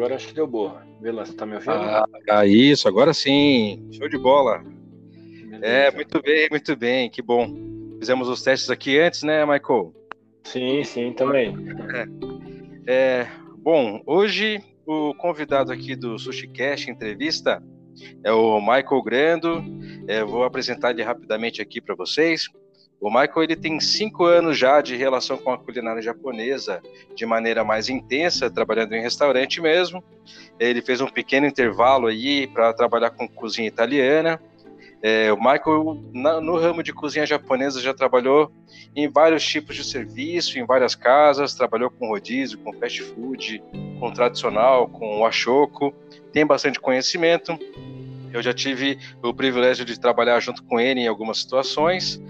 agora acho que deu boa. Vila, você tá me ouvindo? Ah, isso, agora sim. Show de bola. Beleza. É, muito bem, muito bem, que bom. Fizemos os testes aqui antes, né, Michael? Sim, sim, também. É, é, bom, hoje o convidado aqui do Sushi Cash entrevista é o Michael Grando. É, vou apresentar ele rapidamente aqui para vocês. O Michael ele tem cinco anos já de relação com a culinária japonesa de maneira mais intensa, trabalhando em restaurante mesmo. Ele fez um pequeno intervalo aí para trabalhar com cozinha italiana. É, o Michael, na, no ramo de cozinha japonesa, já trabalhou em vários tipos de serviço, em várias casas, trabalhou com rodízio, com fast food, com tradicional, com ashoko, tem bastante conhecimento. Eu já tive o privilégio de trabalhar junto com ele em algumas situações.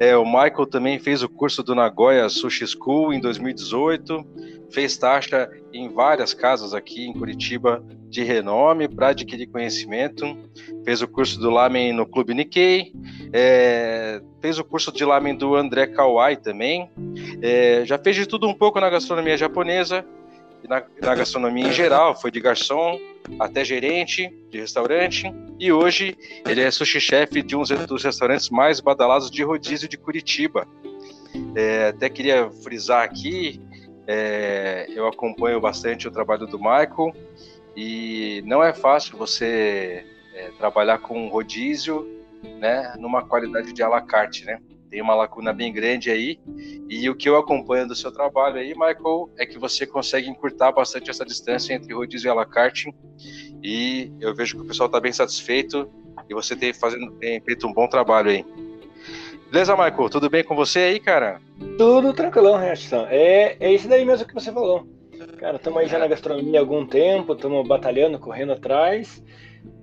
É, o Michael também fez o curso do Nagoya Sushi School em 2018, fez taxa em várias casas aqui em Curitiba de renome para adquirir conhecimento, fez o curso do Lamen no Clube Nikkei, é, fez o curso de Lamen do André Kawai também, é, já fez de tudo um pouco na gastronomia japonesa, na, na gastronomia em geral, foi de garçom até gerente de restaurante, e hoje ele é sushi-chefe de um dos restaurantes mais badalados de rodízio de Curitiba. É, até queria frisar aqui, é, eu acompanho bastante o trabalho do Michael, e não é fácil você é, trabalhar com rodízio né, numa qualidade de alacarte, né? Tem uma lacuna bem grande aí. E o que eu acompanho do seu trabalho aí, Michael, é que você consegue encurtar bastante essa distância entre rodízio e alacarte. E eu vejo que o pessoal está bem satisfeito e você tem, fazendo, tem feito um bom trabalho aí. Beleza, Michael? Tudo bem com você aí, cara? Tudo tranquilão, Reação. É, é isso daí mesmo que você falou. Cara, estamos aí já na gastronomia há algum tempo, estamos batalhando, correndo atrás.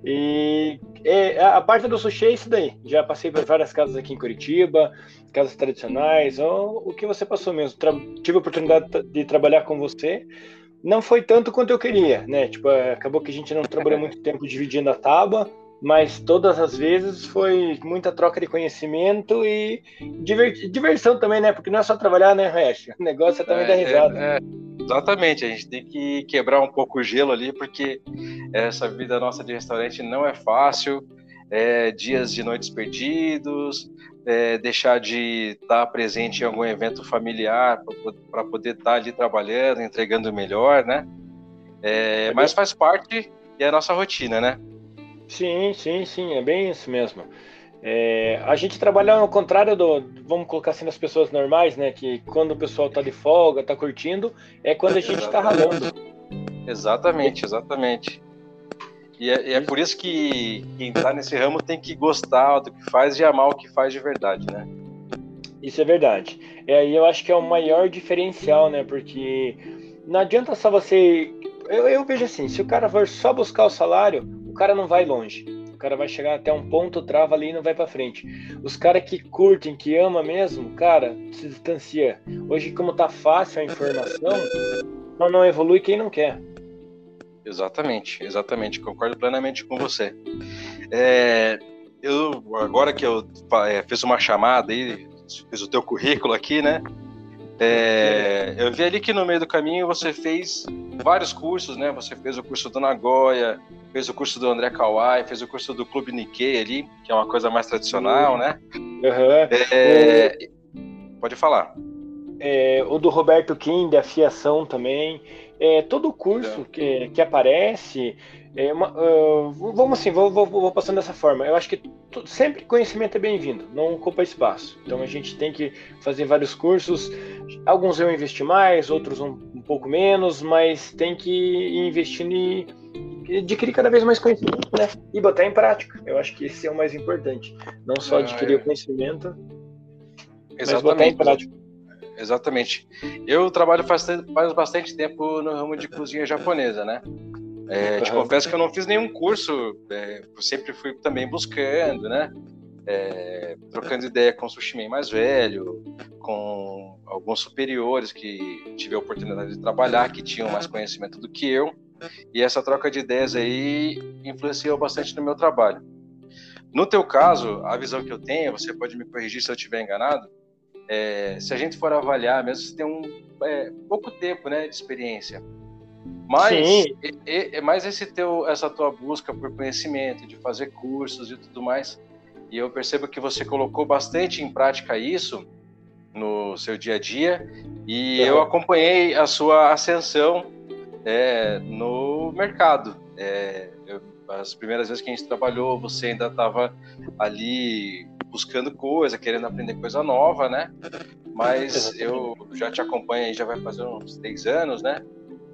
E é, a parte do sushi é isso daí. Já passei por várias casas aqui em Curitiba, casas tradicionais, ou o que você passou mesmo. Tra tive a oportunidade de trabalhar com você. Não foi tanto quanto eu queria, né? Tipo, é, acabou que a gente não trabalhou muito tempo dividindo a tábua, mas todas as vezes foi muita troca de conhecimento e diversão também, né? Porque não é só trabalhar, né, Resh? O negócio é também é, dar risada. É, é. Exatamente, a gente tem que quebrar um pouco o gelo ali, porque essa vida nossa de restaurante não é fácil, é, dias de noites perdidos, é, deixar de estar presente em algum evento familiar para poder estar ali trabalhando, entregando melhor, né? É, mas faz parte e é a nossa rotina, né? Sim, sim, sim, é bem isso mesmo. É, a gente trabalha ao contrário do, vamos colocar assim, das pessoas normais, né? Que quando o pessoal tá de folga, tá curtindo, é quando a gente tá ralando. Exatamente, exatamente. E é, é, por isso que quem tá nesse ramo tem que gostar do que faz e amar o que faz de verdade, né? Isso é verdade. E aí eu acho que é o maior diferencial, né? Porque não adianta só você. Eu, eu vejo assim, se o cara for só buscar o salário, cara não vai longe o cara vai chegar até um ponto, trava ali e não vai para frente. Os caras que curtem, que ama mesmo, cara, se distancia. Hoje, como tá fácil a informação, não, não evolui quem não quer. Exatamente, exatamente, concordo plenamente com você. É, eu agora que eu é, fiz uma chamada aí, fiz o teu currículo aqui, né? É, eu vi ali que no meio do caminho você fez vários cursos, né? Você fez o curso do Nagoya, fez o curso do André Kawai, fez o curso do Clube Nikkei ali, que é uma coisa mais tradicional, né? Uhum. É, pode falar. É, o do Roberto Kim, de afiação também. É, todo curso que, que aparece, é uma, uh, vamos assim, vou, vou, vou, passando dessa forma. Eu acho que sempre conhecimento é bem-vindo, não ocupa espaço. Então a gente tem que fazer vários cursos. Alguns eu investi mais, outros um, um pouco menos, mas tem que ir investindo e adquirir cada vez mais conhecimento, né? E botar em prática. Eu acho que esse é o mais importante. Não só adquirir ah, é. o conhecimento, Exatamente. mas botar em prática. Exatamente. Eu trabalho faz, faz bastante tempo no ramo de cozinha japonesa, né? É, te confesso que eu não fiz nenhum curso, é, sempre fui também buscando, né? É, trocando ideia com o sushi mais velho, com alguns superiores que tive a oportunidade de trabalhar, que tinham mais conhecimento do que eu, e essa troca de ideias aí influenciou bastante no meu trabalho. No teu caso, a visão que eu tenho, você pode me corrigir se eu estiver enganado, é, se a gente for avaliar, mesmo se tem um é, pouco tempo né, de experiência, Mas, e, e, mas esse teu, essa tua busca por conhecimento, de fazer cursos e tudo mais, e eu percebo que você colocou bastante em prática isso no seu dia a dia, e uhum. eu acompanhei a sua ascensão é, no mercado. É, eu, as primeiras vezes que a gente trabalhou, você ainda estava ali buscando coisa, querendo aprender coisa nova, né? Mas eu já te acompanho aí, já vai fazer uns três anos, né?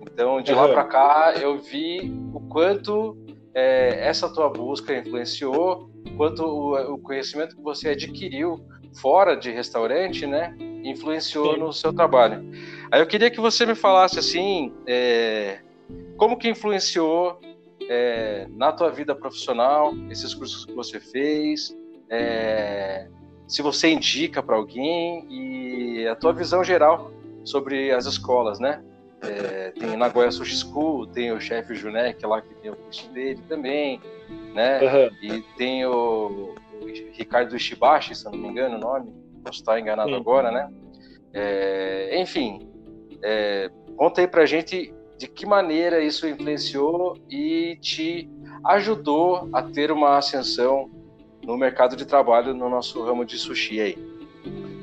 Então, de lá para cá, eu vi o quanto é, essa tua busca influenciou, quanto o, o, conhecimento que você adquiriu fora de restaurante, né, influenciou Sim. no seu trabalho. Aí eu queria que você me falasse assim, é, como que influenciou é, na tua vida profissional esses cursos que você fez, é, se você indica para alguém e a tua visão geral sobre as escolas, né? É, tem Nagoya Sushi School, tem o chefe Junek lá que tem o curso dele também, né? Uhum. E tem o, o, Ricardo Ishibashi, se não me engano o nome, posso estar enganado Sim. agora, né? É, enfim, é, conta aí pra gente de que maneira isso influenciou e te ajudou a ter uma ascensão no mercado de trabalho no nosso ramo de sushi aí.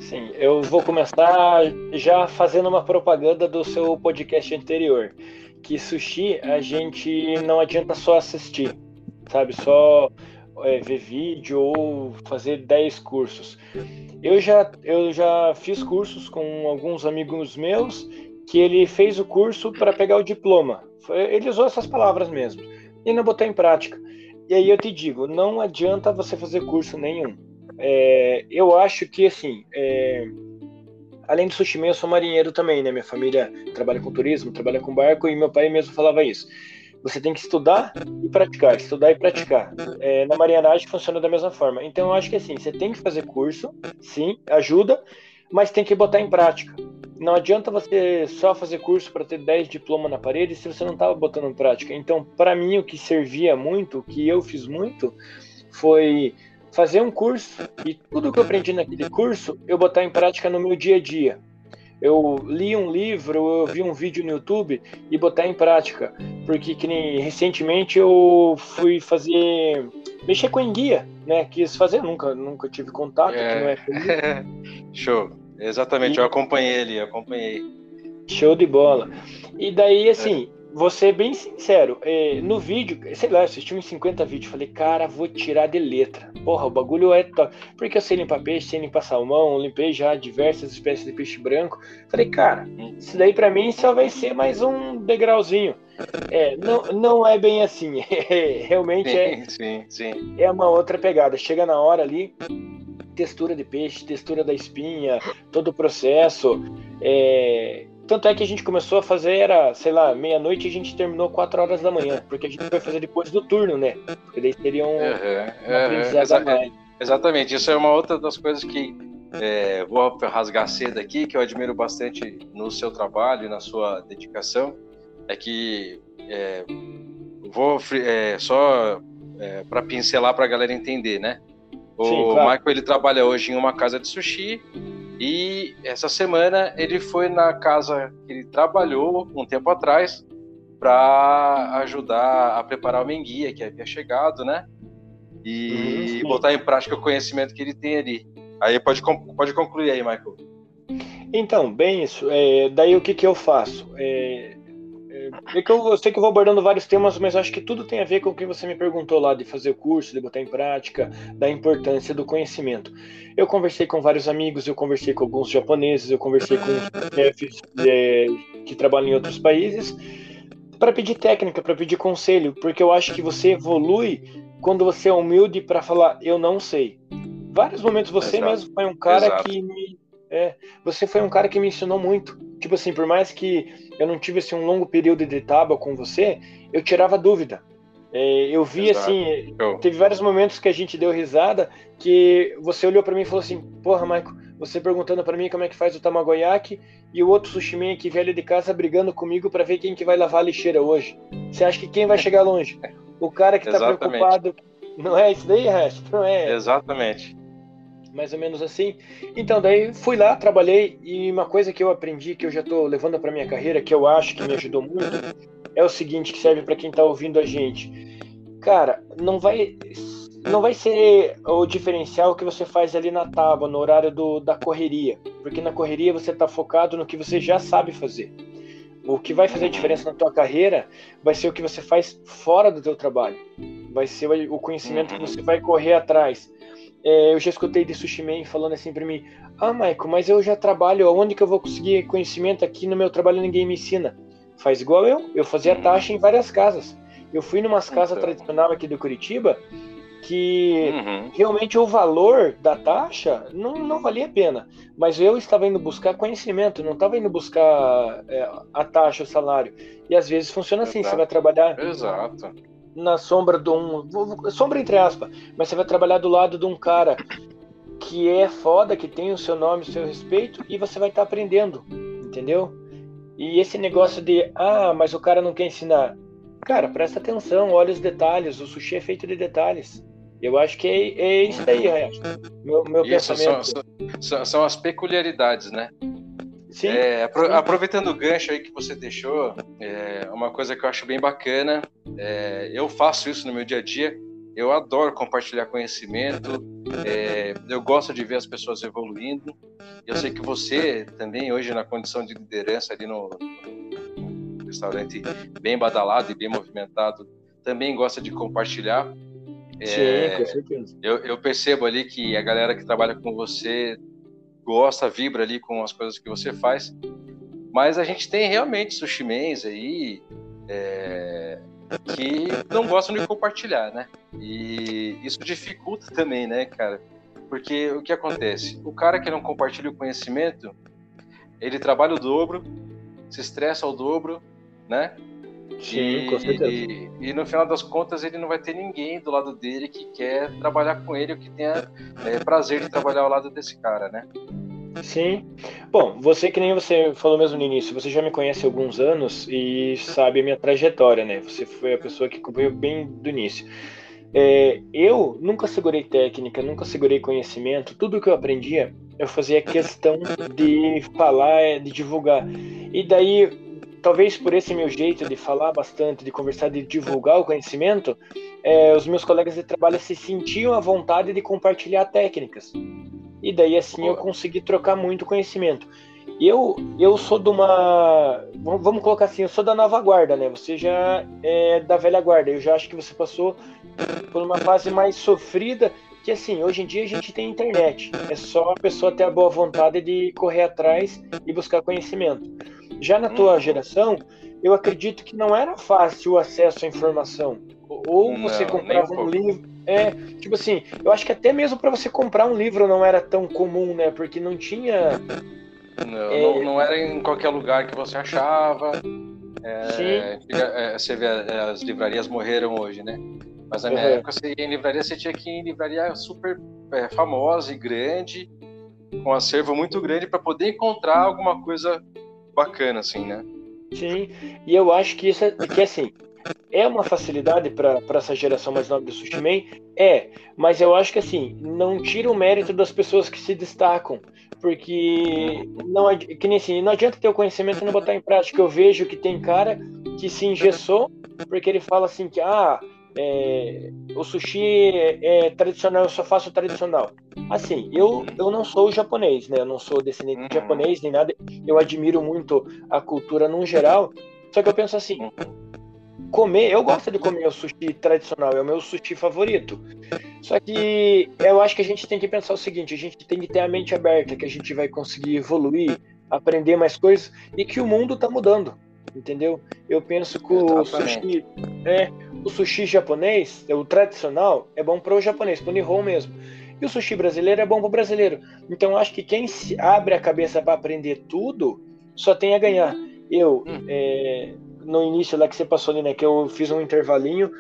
Sim, eu vou começar já fazendo uma propaganda do seu podcast anterior, que sushi a gente não adianta só assistir, sabe? Só é, ver vídeo ou fazer 10 cursos. Eu já, eu já fiz cursos com alguns amigos meus que ele fez o curso para pegar o diploma. Ele usou essas palavras mesmo e não botou em prática. E aí eu te digo, não adianta você fazer curso nenhum é, eu acho que, assim, é, além do sushi eu sou marinheiro também, né? Minha família trabalha com turismo, trabalha com barco, e meu pai mesmo falava isso. Você tem que estudar e praticar, estudar e praticar. É, na marinhagem funciona da mesma forma. Então, eu acho que, assim, você tem que fazer curso, sim, ajuda, mas tem que botar em prática. Não adianta você só fazer curso para ter 10 diplomas na parede se você não estava botando em prática. Então, para mim, o que servia muito, o que eu fiz muito, foi fazer um curso e tudo que eu aprendi naquele curso eu botar em prática no meu dia a dia. Eu li um livro, eu vi um vídeo no YouTube e botar em prática, porque que nem, recentemente eu fui fazer mexer com enguia, né? Quis fazer, nunca nunca tive contato, é... é Show. Exatamente, e... eu acompanhei ele, acompanhei. Show de bola. E daí assim, vou ser bem sincero, é, no vídeo, sei lá, assisti uns 50 vídeos, falei, cara, vou tirar de letra. Porra, o bagulho é top. Porque eu sei limpar peixe, sei limpar salmão, limpei já diversas espécies de peixe branco. Falei, cara, isso daí para mim só vai ser mais um degrauzinho. É, não, não é bem assim. É, realmente sim, é, sim, sim. é uma outra pegada. Chega na hora ali, textura de peixe, textura da espinha, todo o processo. É, tanto é que a gente começou a fazer, era, sei lá, meia-noite e a gente terminou 4 horas da manhã, porque a gente foi fazer depois do turno, né? Porque daí seria um, uhum, exa Exatamente, isso é uma outra das coisas que é, vou rasgar cedo aqui, que eu admiro bastante no seu trabalho e na sua dedicação, é que é, vou é, só é, para pincelar para a galera entender, né? O Sim, claro. Michael ele trabalha hoje em uma casa de sushi e essa semana ele foi na casa que ele trabalhou um tempo atrás para ajudar a preparar o menguia que havia chegado, né? E uhum, botar em prática o conhecimento que ele tem ali. Aí pode, pode concluir aí, Michael. Então, bem isso. É, daí o que, que eu faço? É, é que eu, eu, sei que eu vou abordando vários temas, mas acho que tudo tem a ver com o que você me perguntou lá de fazer o curso, de botar em prática, da importância do conhecimento. Eu conversei com vários amigos, eu conversei com alguns japoneses, eu conversei com chefes é, que trabalham em outros países para pedir técnica, para pedir conselho, porque eu acho que você evolui quando você é humilde para falar eu não sei. Vários momentos você Exato. mesmo foi um cara Exato. que me é, você foi um cara que me ensinou muito. Tipo assim, por mais que eu não tivesse um longo período de tábua com você, eu tirava dúvida. É, eu vi Exato. assim, teve vários momentos que a gente deu risada que você olhou para mim e falou assim: Porra, Maico, você perguntando para mim como é que faz o tamagoyaki e o outro sushi aqui velho de casa brigando comigo para ver quem que vai lavar a lixeira hoje. Você acha que quem vai chegar longe? O cara que tá preocupado. Não é isso daí, resto? Não é. Exatamente mais ou menos assim. Então, daí fui lá, trabalhei e uma coisa que eu aprendi, que eu já estou levando para minha carreira, que eu acho que me ajudou muito, é o seguinte que serve para quem está ouvindo a gente. Cara, não vai não vai ser o diferencial que você faz ali na tábua, no horário do, da correria. Porque na correria você está focado no que você já sabe fazer. O que vai fazer diferença na tua carreira vai ser o que você faz fora do teu trabalho. Vai ser o conhecimento que você vai correr atrás. É, eu já escutei de Sushi Man falando assim para mim: Ah, Michael, mas eu já trabalho, aonde que eu vou conseguir conhecimento aqui no meu trabalho ninguém me ensina? Faz igual eu, eu fazia taxa em várias casas. Eu fui numas casas então. tradicionais aqui do Curitiba que uhum. realmente o valor da taxa não, não valia a pena. Mas eu estava indo buscar conhecimento, não estava indo buscar é, a taxa, o salário. E às vezes funciona assim, Exato. você vai trabalhar Exato. Na sombra de um. Sombra entre aspas, mas você vai trabalhar do lado de um cara que é foda, que tem o seu nome, o seu respeito, e você vai estar tá aprendendo, entendeu? E esse negócio de, ah, mas o cara não quer ensinar. Cara, presta atenção, olha os detalhes. O sushi é feito de detalhes. Eu acho que é, é isso aí, Resto. Meu, meu isso, pensamento. São, são, são, as peculiaridades, né? Sim, é, apro Aproveitando o gancho aí que você deixou, é, uma coisa que eu acho bem bacana, é, eu faço isso no meu dia a dia, eu adoro compartilhar conhecimento, é, eu gosto de ver as pessoas evoluindo. Eu sei que você também, hoje, na condição de liderança ali no, no restaurante bem badalado e bem movimentado, também gosta de compartilhar. Sim, é, com certeza. Eu, eu, percebo ali que a galera que trabalha com você gosta, vibra ali com as coisas que você faz. Mas a gente tem realmente sushimens aí é, que não gostam de compartilhar, né? E isso dificulta também, né, cara? Porque o que acontece? O cara que não compartilha o conhecimento, ele trabalha o dobro, se estressa ao dobro, né? Sim, e, com certeza. E, e, no final das contas ele não vai ter ninguém do lado dele que quer trabalhar com ele ou que tenha é, prazer de trabalhar ao lado desse cara, né? Sim. Bom, você que nem você falou mesmo no início, você já me conhece há alguns anos e sabe a minha trajetória, né? Você foi a pessoa que acompanhou bem do início. É, eu nunca segurei técnica, nunca segurei conhecimento. Tudo que eu aprendia, eu fazia questão de falar, de divulgar. E daí talvez por esse meu jeito de falar bastante, de conversar, de divulgar o conhecimento, é, os meus colegas de trabalho se sentiam à vontade de compartilhar técnicas. E daí assim eu consegui trocar muito conhecimento. Eu, eu sou de uma. Vamos colocar assim, eu sou da nova guarda, né? Você já é da velha guarda. Eu já acho que você passou por uma fase mais sofrida. Que assim, hoje em dia a gente tem internet. É só a pessoa ter a boa vontade de correr atrás e buscar conhecimento. Já na tua geração, eu acredito que não era fácil o acesso à informação. Ou você não, comprava um livro. É, tipo assim, eu acho que até mesmo para você comprar um livro não era tão comum, né? Porque não tinha. Não, é... não, não, era em qualquer lugar que você achava. É, Sim. É, você vê, as livrarias morreram hoje, né? Mas na minha uhum. época, você ia em livraria, você tinha que ir em livraria super é, famosa e grande, com um acervo muito grande, para poder encontrar alguma coisa bacana, assim, né? Sim, e eu acho que isso é que assim é uma facilidade para essa geração mais nova do Sushi Man? É, mas eu acho que assim, não tira o mérito das pessoas que se destacam, porque não, que nem assim, não adianta ter o conhecimento e não botar em prática. Eu vejo que tem cara que se engessou porque ele fala assim que ah, é, o sushi é, é, tradicional, eu só faço tradicional. Assim, eu, eu não sou japonês, né? Eu não sou descendente de uhum. japonês nem nada. Eu admiro muito a cultura no geral. Só que eu penso assim, comer, eu gosto de comer o sushi tradicional, é o meu sushi favorito. Só que eu acho que a gente tem que pensar o seguinte, a gente tem que ter a mente aberta, que a gente vai conseguir evoluir, aprender mais coisas e que o mundo está mudando entendeu? Eu penso que o sushi, é, o sushi japonês, o tradicional, é bom para o japonês, para o Nihon mesmo. E o sushi brasileiro é bom para o brasileiro. Então acho que quem se abre a cabeça para aprender tudo só tem a ganhar. Eu, hum. é, no início lá que você passou ali, né, que eu fiz um intervalinho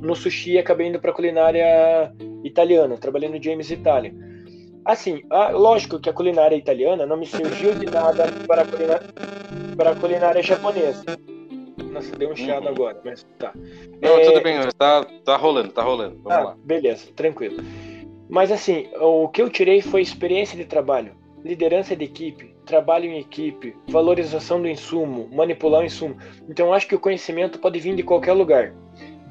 no sushi e acabei indo para culinária italiana, trabalhei no James Italia. Assim, a, lógico que a culinária italiana não me surgiu de nada para a culinária, para a culinária japonesa. Nossa, deu um chiado uhum. agora, mas tá. Não, é... tudo bem, tá, tá rolando, tá rolando. Vamos ah, lá. Beleza, tranquilo. Mas assim, o que eu tirei foi experiência de trabalho, liderança de equipe, trabalho em equipe, valorização do insumo, manipular o insumo. Então, acho que o conhecimento pode vir de qualquer lugar,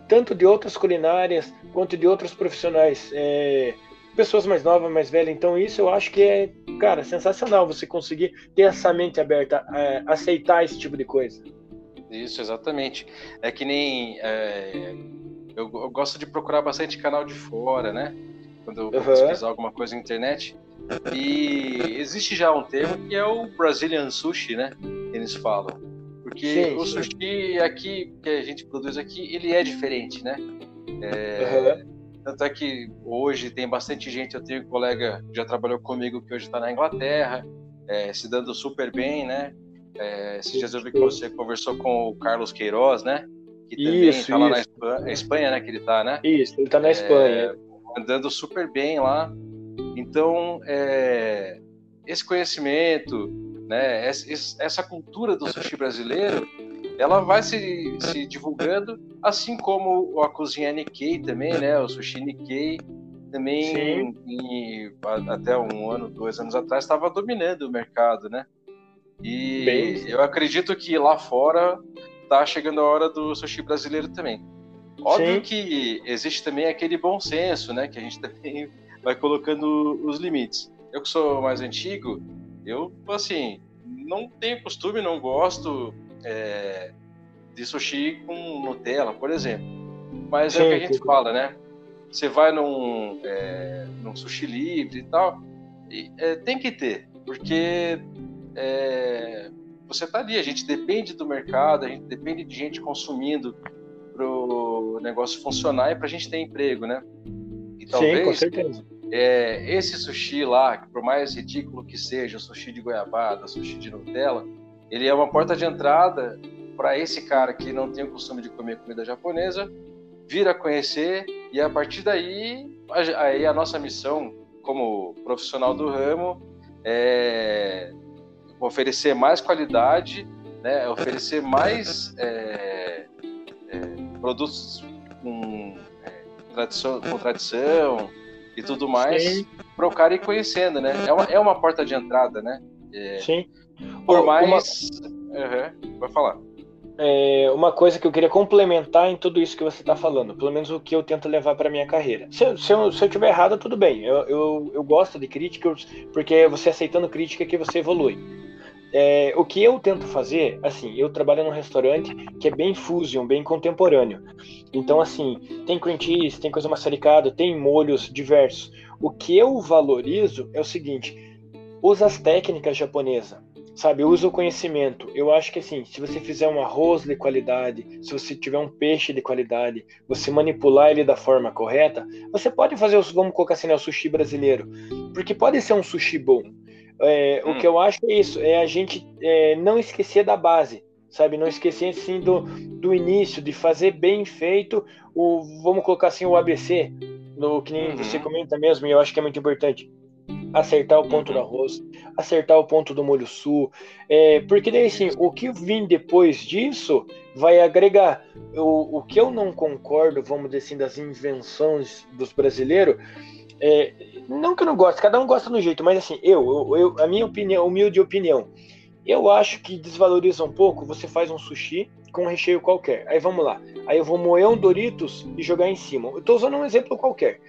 tanto de outras culinárias quanto de outros profissionais, é, pessoas mais novas, mais velhas. Então, isso eu acho que é, cara, sensacional você conseguir ter essa mente aberta, a aceitar esse tipo de coisa. Isso, exatamente. É que nem. É, eu, eu, gosto de procurar bastante canal de fora, né? Quando eu vou uhum. pesquisar alguma coisa na internet. E existe já um termo que é o Brazilian Sushi, né? Que eles falam. Porque sim, o sushi sim. aqui, que a gente produz aqui, ele é diferente, né? É, uhum. Tanto é que hoje tem bastante gente, eu tenho um colega que já trabalhou comigo que hoje está na Inglaterra, é, se dando super bem, né? É, esses dias eu vi que você conversou com o Carlos Queiroz, né? Que também está lá na Espanha, Espanha, né? Que ele está, né? Isso, ele está na Espanha. É, andando super bem lá. Então, é, esse conhecimento, né? Essa cultura do sushi brasileiro, ela vai se, se divulgando, assim como a cozinha Nikkei também, né? O sushi Nikkei também, em, até um ano, dois anos atrás, estava dominando o mercado, né? E Bem... eu acredito que lá fora tá chegando a hora do sushi brasileiro também. Óbvio Sim. que existe também aquele bom senso, né? Que a gente também vai colocando os limites. Eu que sou mais antigo, eu, assim, não tenho costume, não gosto é, de sushi com Nutella, por exemplo. Mas Sim, é o que a gente fala, né? Você vai num, é, num sushi livre e tal, e, é, tem que ter, porque é, você está ali, a gente depende do mercado, a gente depende de gente consumindo para o negócio funcionar e para a gente ter emprego, né? E talvez, Sim, com certeza. É, esse sushi lá, por mais ridículo que seja, o sushi de goiabada, sushi de Nutella, ele é uma porta de entrada para esse cara que não tem o costume de comer comida japonesa, vir a conhecer e a partir daí, aí a nossa missão como profissional do ramo é oferecer mais qualidade, né, oferecer mais é, é, produtos com, é, tradição, com tradição e tudo mais para o cara ir conhecendo, né? É uma, é uma porta de entrada, né? É, Sim. Por mais. Uma... Uhum, vai falar. É uma coisa que eu queria complementar em tudo isso que você está falando, pelo menos o que eu tento levar para minha carreira. Se, se, eu, se eu tiver errado, tudo bem. Eu, eu, eu gosto de críticas, porque é você aceitando crítica que você evolui. É, o que eu tento fazer, assim, eu trabalho num restaurante que é bem fusion, bem contemporâneo. Então, assim, tem cream cheese, tem coisa maçaricada, tem molhos diversos. O que eu valorizo é o seguinte: usa as técnicas japonesas, sabe? Usa o conhecimento. Eu acho que, assim, se você fizer um arroz de qualidade, se você tiver um peixe de qualidade, você manipular ele da forma correta, você pode fazer, vamos colocar assim, né, o sushi brasileiro. Porque pode ser um sushi bom é, hum. O que eu acho é isso, é a gente é, não esquecer da base, sabe? Não esquecer assim do, do início, de fazer bem feito o, vamos colocar assim, o ABC, no que nem uhum. você comenta mesmo, e eu acho que é muito importante. Acertar o ponto uhum. do arroz, acertar o ponto do molho sul, é, porque daí assim, o que vem depois disso vai agregar. O, o que eu não concordo, vamos dizer assim, das invenções dos brasileiros, é, não que eu não gosto, cada um gosta no jeito, mas assim, eu, eu, eu, a minha opinião, humilde opinião, eu acho que desvaloriza um pouco. Você faz um sushi com um recheio qualquer. Aí vamos lá. Aí eu vou moer um Doritos e jogar em cima. Eu tô usando um exemplo qualquer.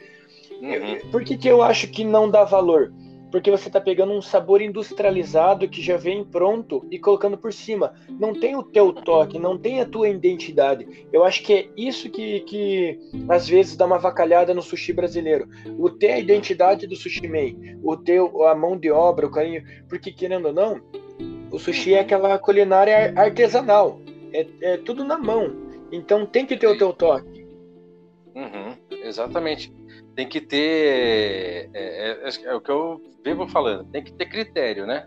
Uhum. Por que, que eu acho que não dá valor? Porque você está pegando um sabor industrializado que já vem pronto e colocando por cima. Não tem o teu toque, não tem a tua identidade. Eu acho que é isso que, que às vezes dá uma vacalhada no sushi brasileiro. O ter a identidade do sushi man, o ter a mão de obra, o carinho, porque querendo ou não, o sushi é aquela culinária artesanal. É, é tudo na mão. Então tem que ter o teu toque. Uhum, exatamente tem que ter. É, é, é, o que eu vivo falando, tem que ter critério, né?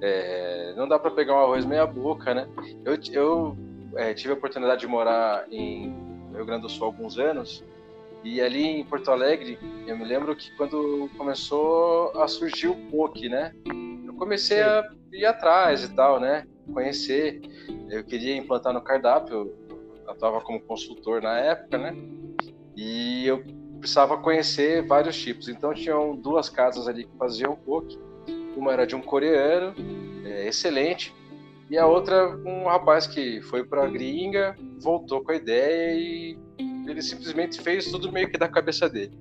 É, não dá para pegar um arroz meia boca, né? Eu, eu é, tive a oportunidade de morar em Rio Grande do Sul há alguns anos e ali em Porto Alegre, eu me lembro que quando começou a surgir o poke, né? Eu comecei Sim. a ir atrás e tal, né? Conhecer. Eu queria implantar no cardápio, eu estava como consultor na época, né? E eu precisava conhecer vários tipos. Então tinham duas casas ali que faziam poke Uma era de um coreano, é, excelente, e a outra um rapaz que foi para a gringa, voltou com a ideia e ele simplesmente fez tudo meio que da cabeça dele.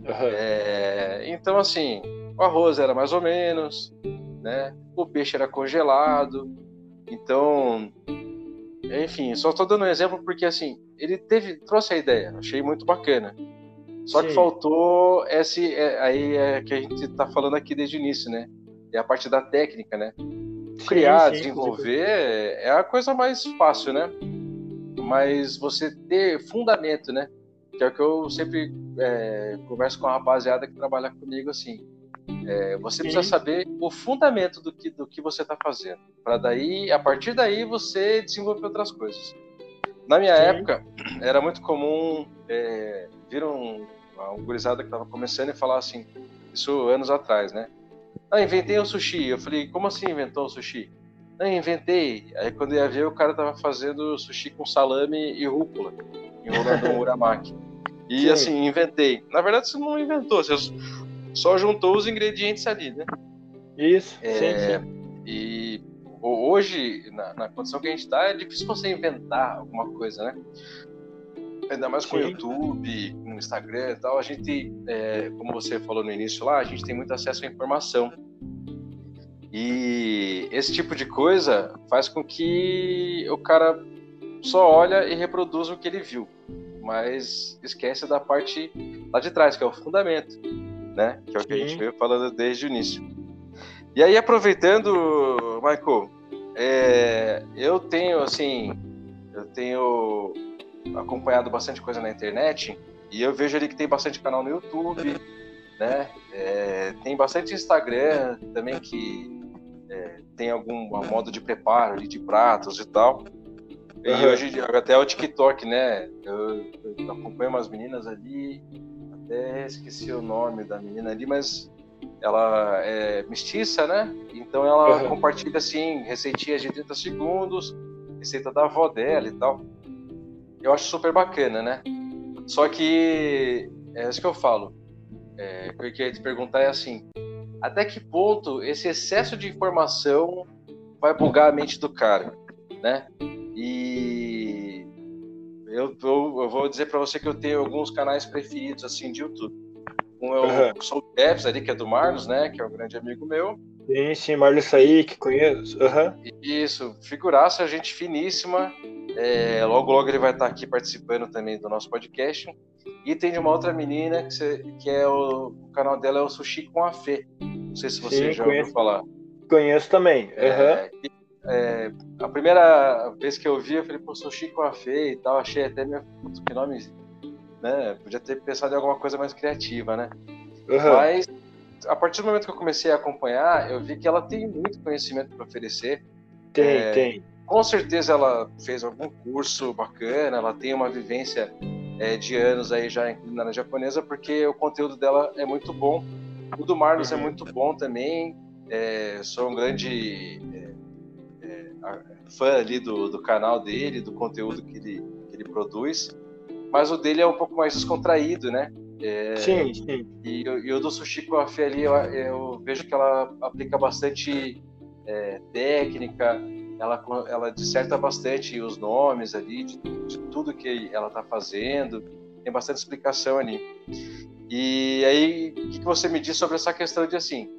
Uhum. É, então, assim, o arroz era mais ou menos, né? O peixe era congelado. Então, enfim, só estou dando um exemplo porque, assim, ele teve, trouxe a ideia, achei muito bacana. Só Sim. que faltou esse, é, aí é que a gente está falando aqui desde o início, né? É a parte da técnica, né? Criar, sim, sim, desenvolver é a coisa mais fácil, né? Mas você ter fundamento, né? Que é o que eu sempre é, converso com a rapaziada que trabalha comigo assim. É, você sim. precisa saber o fundamento do que, do que você está fazendo. Para daí, a partir daí, você desenvolver outras coisas. Na minha época, era muito comum é, vir um, gurizada que estava começando e falar assim, isso anos atrás, né? Ah, inventei o sushi. Eu falei, como assim inventou o sushi? Ah, inventei. Aí quando ia ver, o cara tava fazendo sushi com salame e rúcula, enrolando um uramaki. E Sim. assim, inventei. Na verdade, você não inventou, você só juntou os ingredientes ali, né? Isso, é, sim, sim. E hoje, na, na, condição que a gente está, é difícil você inventar alguma coisa, né? Ainda mais com o YouTube, no Instagram e tal, a gente, é, como você falou no início lá, a gente tem muito acesso à informação. E esse tipo de coisa faz com que o cara só olha e reproduz o que ele viu, mas esquece da parte lá de trás, que é o fundamento, né? Que é o que Sim. a gente veio falando desde o início. E aí, aproveitando, Michael, é, eu tenho, assim, eu tenho acompanhado bastante coisa na internet e eu vejo ali que tem bastante canal no YouTube, né? É, tem bastante Instagram também que é, tem algum modo de preparo ali de pratos e tal. E hoje até o TikTok, né? Eu, eu, acompanho umas meninas ali, até esqueci o nome da menina ali, mas ela é mestiça, né? Então ela uhum. compartilha assim receitinhas de 30 segundos, receita da avó dela e tal eu acho super bacana, né? Só que é isso que eu falo. É, o que eu queria te perguntar é assim: até que ponto esse excesso de informação vai bugar a mente do cara, né? E eu, eu, eu vou dizer para você que eu tenho alguns canais preferidos assim de YouTube. Um é o uhum. Soul ali, que é do Marlos, né? Que é um grande amigo meu. Sim, sim, Marlos que conheço. Uhum. Isso, figuraça, gente finíssima. É, logo, logo ele vai estar aqui participando também do nosso podcast. E tem de uma outra menina que, você, que é o, o, canal dela é o Sushi com a Fê. Não sei se você Sim, já conheço, ouviu falar. Conheço também. Uhum. É, é, a primeira vez que eu vi, eu falei, pô, Sushi com a Fê e tal. Achei até meu. Que nome. Né? Podia ter pensado em alguma coisa mais criativa, né? Uhum. Mas a partir do momento que eu comecei a acompanhar, eu vi que ela tem muito conhecimento para oferecer. Tem, é, tem com certeza ela fez algum curso bacana, ela tem uma vivência é, de anos aí já em culinária japonesa, porque o conteúdo dela é muito bom. O do Marlos é uhum. é muito bom também. É, sou um grande é, é fã ali do, do canal dele, do conteúdo que ele, que ele produz. Mas o dele é um pouco mais descontraído, né? É, sim, sim. E, e o do Sushi Fê ali, eu, eu, vejo que ela aplica bastante é, técnica, ela, ela disserta bastante os nomes ali, de, de tudo que ela está fazendo, tem bastante explicação ali. E aí, o que, que você me diz sobre essa questão de assim,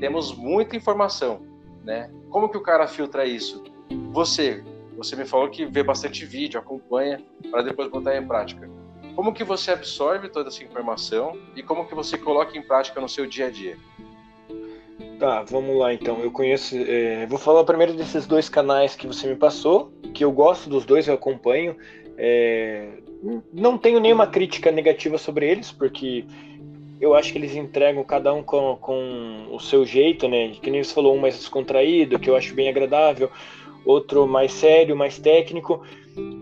temos muita informação, né? Como que o cara filtra isso? Você, você me falou que vê bastante vídeo, acompanha, para depois botar em prática. Como que você absorve toda essa informação e como que você coloca em prática no seu dia a dia? Tá, vamos lá então. Eu conheço. É, vou falar primeiro desses dois canais que você me passou, que eu gosto dos dois, eu acompanho. É, não tenho nenhuma crítica negativa sobre eles, porque eu acho que eles entregam cada um com, com o seu jeito, né? Que nem você falou, um mais descontraído, que eu acho bem agradável, outro mais sério, mais técnico.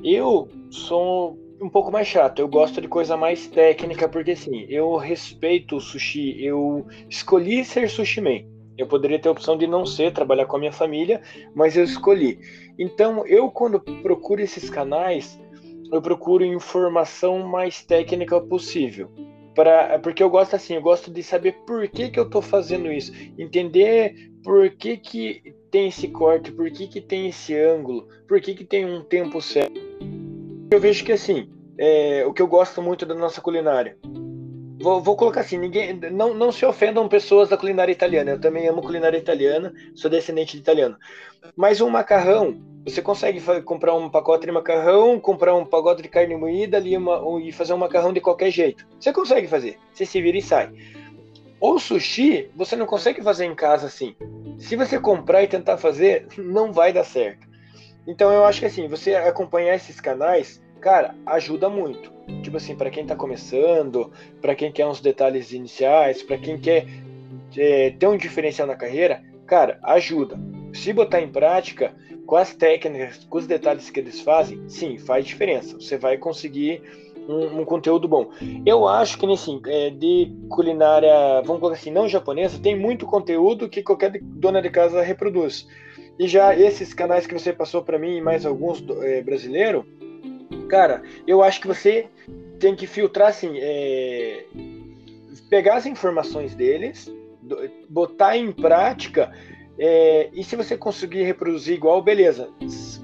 Eu sou um pouco mais chato, eu gosto de coisa mais técnica, porque assim, eu respeito o sushi, eu escolhi ser sushi man. Eu poderia ter a opção de não ser, trabalhar com a minha família, mas eu escolhi. Então, eu quando procuro esses canais, eu procuro informação mais técnica possível. Pra, porque eu gosto assim, eu gosto de saber por que, que eu estou fazendo isso, entender por que, que tem esse corte, por que, que tem esse ângulo, por que, que tem um tempo certo. Eu vejo que assim, é, o que eu gosto muito da nossa culinária. Vou, vou, colocar assim, ninguém, não, não se ofendam pessoas da culinária italiana. Eu também amo culinária italiana, sou descendente de italiano. Mas um macarrão, você consegue comprar um pacote de macarrão, comprar um pacote de carne moída ali uma, e fazer um macarrão de qualquer jeito. Você consegue fazer. Você se vira e sai. O sushi, você não consegue fazer em casa assim. Se você comprar e tentar fazer, não vai dar certo. Então eu acho que assim, você acompanhar esses canais, cara, ajuda muito. Tipo assim, para quem tá começando, para quem quer uns detalhes iniciais, para quem quer é, ter um diferencial na carreira, cara, ajuda. Se botar em prática, com as técnicas, com os detalhes que eles fazem, sim, faz diferença. Você vai conseguir um, um conteúdo bom. Eu acho que nesse é, de culinária, vamos colocar assim, não japonesa, tem muito conteúdo que qualquer dona de casa reproduz. E já esses canais que você passou para mim e mais alguns é, brasileiro, cara, eu acho que você tem que filtrar assim, é, pegar as informações deles, botar em prática é, e se você conseguir reproduzir igual, beleza.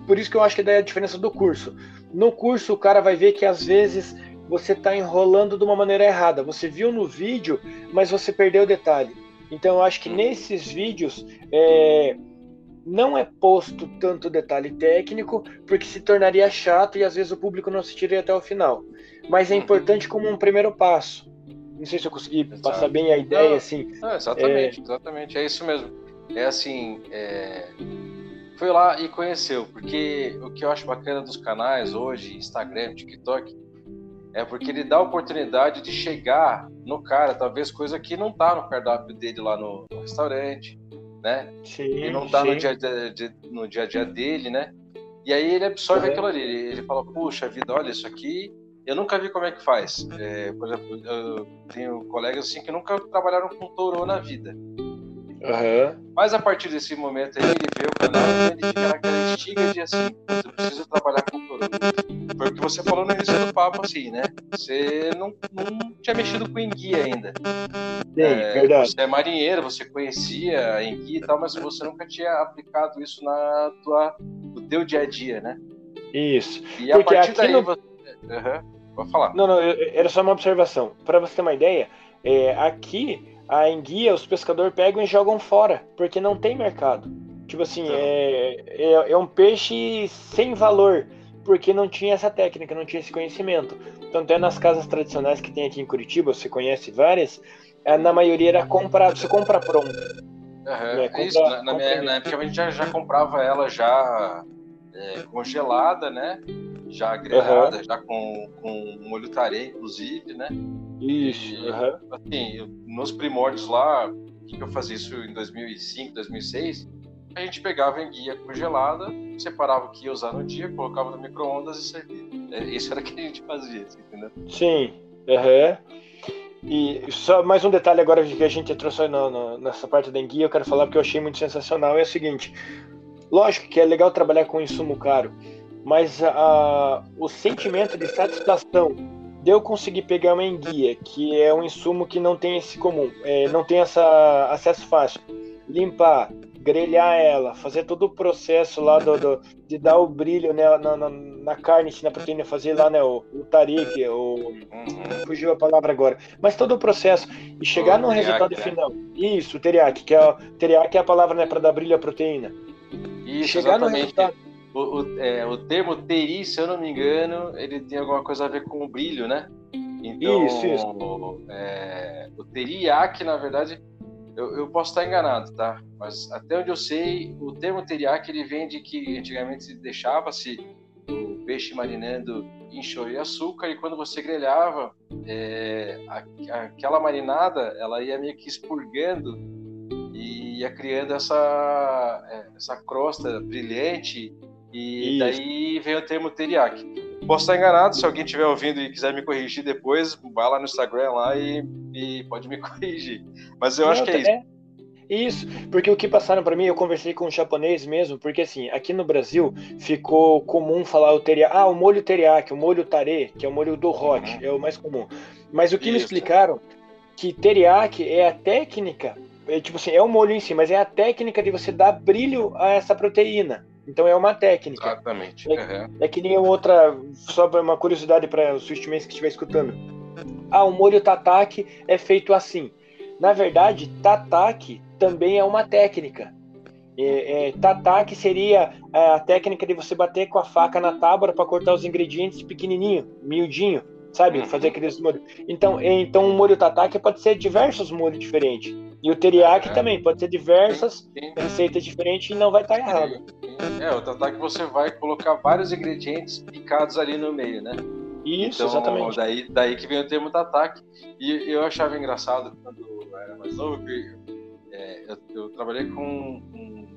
Por isso que eu acho que daí é a diferença do curso. No curso, o cara vai ver que às vezes você está enrolando de uma maneira errada. Você viu no vídeo, mas você perdeu o detalhe. Então, eu acho que nesses vídeos é, não é posto tanto detalhe técnico, porque se tornaria chato e às vezes o público não assistiria até o final. Mas é importante como um primeiro passo. Não sei se eu consegui Exato. passar bem a ideia, não, assim. Não, exatamente, é... exatamente. É isso mesmo. É assim, é foi lá e conheceu, porque o que eu acho bacana dos canais hoje, Instagram, TikTok, é porque ele dá a oportunidade de chegar no cara, talvez coisa que não tá no cardápio dele lá no, no restaurante, né? Sim, e não tá no dia, de, no dia a dia dele, né? E aí ele absorve uhum. aquilo ali, ele, ele fala, puxa vida, olha isso aqui, eu nunca vi como é que faz. É, por exemplo, eu tenho colegas assim que nunca trabalharam com touro na vida. Uhum. Mas a partir desse momento aí, ele vê o canal e ele fica naquela estiga de assim, eu preciso trabalhar com touro. Foi o que você falou no início do papo, assim, né? Você não, não tinha mexido com enguia ainda. Sim, é, verdade. Você é marinheiro, você conhecia a enguia e tal, mas você nunca tinha aplicado isso na tua, no teu dia a dia, né? Isso. E a Porque partir daí no... você... Uhum. Vou falar. Não, não, era só uma observação. Para você ter uma ideia, é, aqui a enguia os pescadores pegam e jogam fora, porque não tem mercado. Tipo assim, é, é, é, um peixe sem valor, porque não tinha essa técnica, não tinha esse conhecimento. Então, até nas casas tradicionais que tem aqui em Curitiba, você conhece várias, é, na maioria era comprado, você compra pronto. Uhum, né? compra, isso, na, na, minha, na, época a gente já, já comprava ela já é, congelada, né? Já grelhada, uhum. já com, com molho tarê, inclusive, né? Isso. E, uhum. Assim, nos primórdios lá, que eu fazia isso em 2005, 2006, a gente pegava em guia congelada, separava o que ia usar no dia, colocava no micro-ondas e servia. É, isso era o que a gente fazia, assim, entendeu? Sim. Uhum. E só mais um detalhe agora que a gente trouxe no, no, nessa parte da enguia, eu quero falar porque eu achei muito sensacional, é o seguinte. Lógico que é legal trabalhar com insumo caro, mas a, o sentimento de satisfação de eu conseguir pegar uma enguia, que é um insumo que não tem esse comum, é, não tem essa acesso fácil, limpar, grelhar ela, fazer todo o processo lá do, do de dar o brilho né, na, na, na, carne, na proteína, fazer lá né, o, o tarique, o, uhum. fugiu a palavra agora, mas todo o processo e chegar o no resultado né? final. Isso, o teriyaki, que é, teriyaki é a palavra né, para dar brilho à proteína. Isso, chegar exatamente. no resultado o, o, é, o termo teri, se eu não me engano, ele tem alguma coisa a ver com o brilho, né? Então, isso, isso. É, o teriyaki, na verdade, eu, eu, posso estar enganado, tá? Mas até onde eu sei, o termo teriyaki ele vem de que antigamente deixava-se o peixe marinando em e açúcar e quando você grelhava, é, a, aquela marinada ela ia meio que expurgando e ia criando essa, é, essa crosta brilhante e Isso. daí vem o termo teriyaki. Posso estar enganado, se alguém estiver ouvindo e quiser me corrigir depois, vá lá no Instagram lá e, e pode me corrigir. Mas eu Não, acho que é isso. É... Isso, porque o que passaram para mim, eu conversei com um japonês mesmo, porque assim, aqui no Brasil ficou comum falar o teriyaki, ah, o molho teriyaki, o molho tare, que é o molho do hot, uhum. é o mais comum. Mas o que Isso. me explicaram que teriyaki é a técnica, é, tipo assim, é o molho em si, mas é a técnica de você dar brilho a essa proteína. Então é uma técnica. Exatamente. É, uhum. é que nem outra, só uma curiosidade para os sushimens que estiver escutando. Ah, o molho tataki é feito assim. Na verdade, tataki também é uma técnica. É, é, tataki seria a técnica de você bater com a faca na tábua para cortar os ingredientes pequenininho, miudinho, sabe? Uhum. Fazer aqueles molhos. Então, é, então o molho tataki pode ser diversos molhos diferentes. E o teriyaki é. também pode ser diversas receitas diferentes e não vai estar errado. É, o tataki você vai colocar vários ingredientes picados ali no meio, né? Isso, então, exatamente. Daí, daí que vem o termo tataki. E eu achava engraçado quando eu era mais novo que é, eu, eu, trabalhei com um,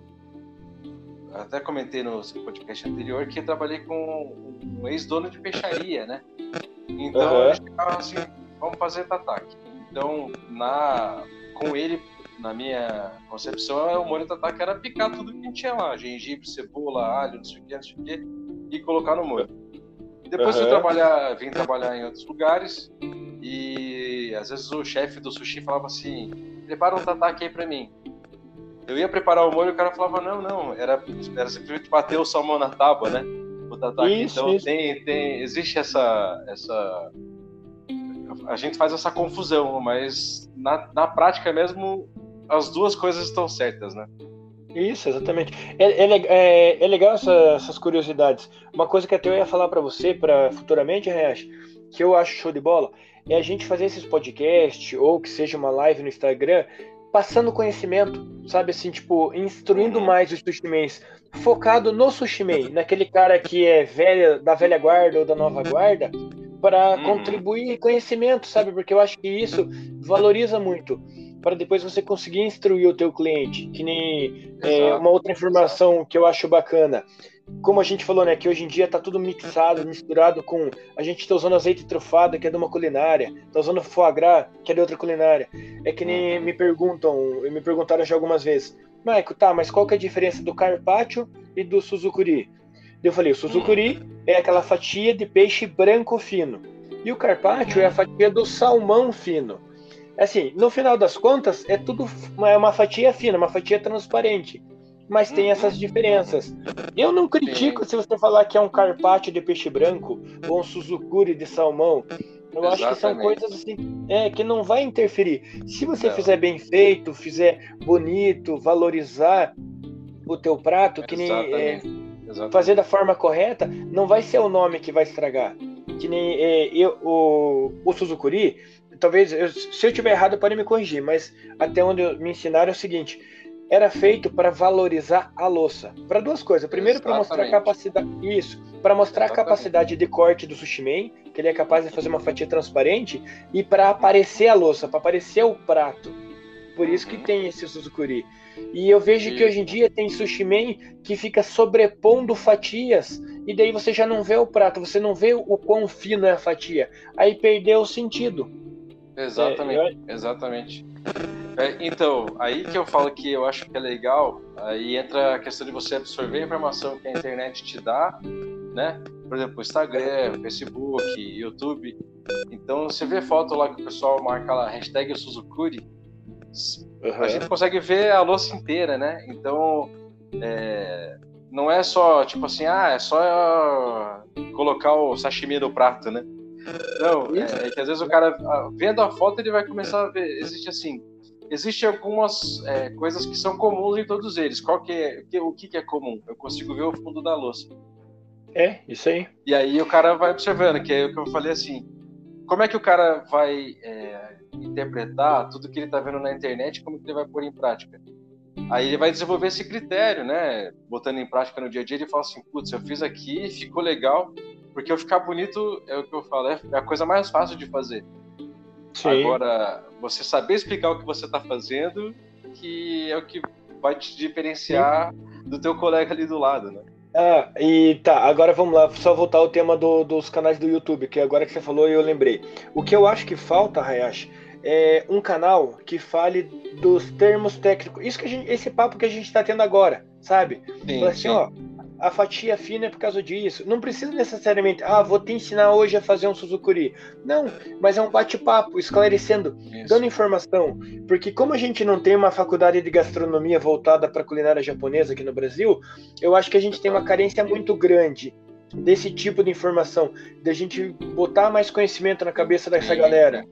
até comentei no podcast anterior que eu trabalhei com um ex-dono de peixaria, né? Então uhum. a gente ficava assim, vamos fazer tataki. Então, na, com ele, na minha concepção, o molho tataki era picar tudo que tinha lá, gengibre, cebola, alho, não sei o que, não sei o que, e colocar no molho. Depois uhum. fui trabalhar, vim trabalhar em outros lugares e às vezes o chefe do sushi falava assim, prepara um tataki aí pra mim. Eu ia preparar o molho e o cara falava, não, não, era, era simplesmente bater o salmão na tábua, né? O tataki. Isso, então isso. Tem, tem, existe essa, essa. A gente faz essa confusão, mas na, na prática mesmo as duas coisas estão certas, né? Isso, exatamente. É, é, é, é legal essa, essas curiosidades. Uma coisa que até eu ia falar para você, para futuramente, Reache, que eu acho show de bola, é a gente fazer esses podcasts ou que seja uma live no Instagram passando conhecimento, sabe assim, tipo, instruindo uhum. mais os sushimens, focado no sushimen, naquele cara que é velha, da velha guarda ou da nova guarda, para uhum. contribuir conhecimento, sabe? Porque eu acho que isso valoriza muito para depois você conseguir instruir o teu cliente. Que nem é, uma outra informação que eu acho bacana como a gente falou, né, que hoje em dia tá tudo mixado, misturado com. A gente está usando azeite trufado, que é de uma culinária, tá usando foie gras, que é de outra culinária. É que nem me perguntam, me perguntaram já algumas vezes, Maico, tá, mas qual que é a diferença do carpaccio e do suzukuri? Eu falei, o suzukuri é aquela fatia de peixe branco fino. E o carpaccio é a fatia do salmão fino. Assim, no final das contas, é tudo é uma fatia fina, uma fatia transparente mas tem essas diferenças. Eu não critico se você falar que é um carpaccio de peixe branco ou um suzukuri de salmão. Eu Exatamente. acho que são coisas assim é, que não vai interferir. Se você não. fizer bem feito, fizer bonito, valorizar o teu prato, que nem é, fazer da forma correta, não vai ser o nome que vai estragar. Que nem é, eu, o, o Suzukuri, talvez, eu, se eu tiver errado, pode me corrigir, mas até onde me ensinaram é o seguinte: era feito para valorizar a louça. Para duas coisas. Primeiro, para mostrar a capacidade. Isso. Para mostrar Exatamente. a capacidade de corte do sushi man, que ele é capaz de fazer uma fatia transparente, e para aparecer a louça, para aparecer o prato. Por isso que uhum. tem esse Suzukuri. E eu vejo que hoje em dia tem sushi man que fica sobrepondo fatias, e daí você já não vê o prato, você não vê o quão fino é a fatia. Aí perdeu o sentido. Exatamente, é, eu... exatamente. É, então, aí que eu falo que eu acho que é legal, aí entra a questão de você absorver a informação que a internet te dá, né? Por exemplo, Instagram, Facebook, YouTube. Então, você vê foto lá que o pessoal marca lá, hashtag Suzukuri, uhum. a gente consegue ver a louça inteira, né? Então, é, não é só, tipo assim, ah, é só colocar o sashimi no prato, né? Não, é, é que às vezes o cara, vendo a foto, ele vai começar a ver, existe assim, Existem algumas é, coisas que são comuns em todos eles. Qual que é, o que, que é comum? Eu consigo ver o fundo da louça. É, isso aí. E aí o cara vai observando, que é o que eu falei assim. Como é que o cara vai é, interpretar tudo que ele está vendo na internet, como que ele vai pôr em prática? Aí ele vai desenvolver esse critério, né? Botando em prática no dia a dia, ele fala assim, putz, eu fiz aqui, ficou legal, porque eu ficar bonito é o que eu falo, é a coisa mais fácil de fazer. Sim. Agora, você saber explicar o que você está fazendo, que é o que vai te diferenciar Sim. do teu colega ali do lado, né? Ah, e tá, agora vamos lá, só voltar ao tema do, dos canais do YouTube, que agora que você falou eu lembrei. O que eu acho que falta, Hayashi, é um canal que fale dos termos técnicos. Isso que gente, esse papo que a gente está tendo agora, sabe? Sim, assim, sim. ó, a fatia fina é por causa disso. Não precisa necessariamente, ah, vou te ensinar hoje a fazer um Suzukuri. Não, mas é um bate-papo, esclarecendo, Isso. dando informação. Porque como a gente não tem uma faculdade de gastronomia voltada para culinária japonesa aqui no Brasil, eu acho que a gente tem uma carência muito grande desse tipo de informação, da gente botar mais conhecimento na cabeça dessa galera.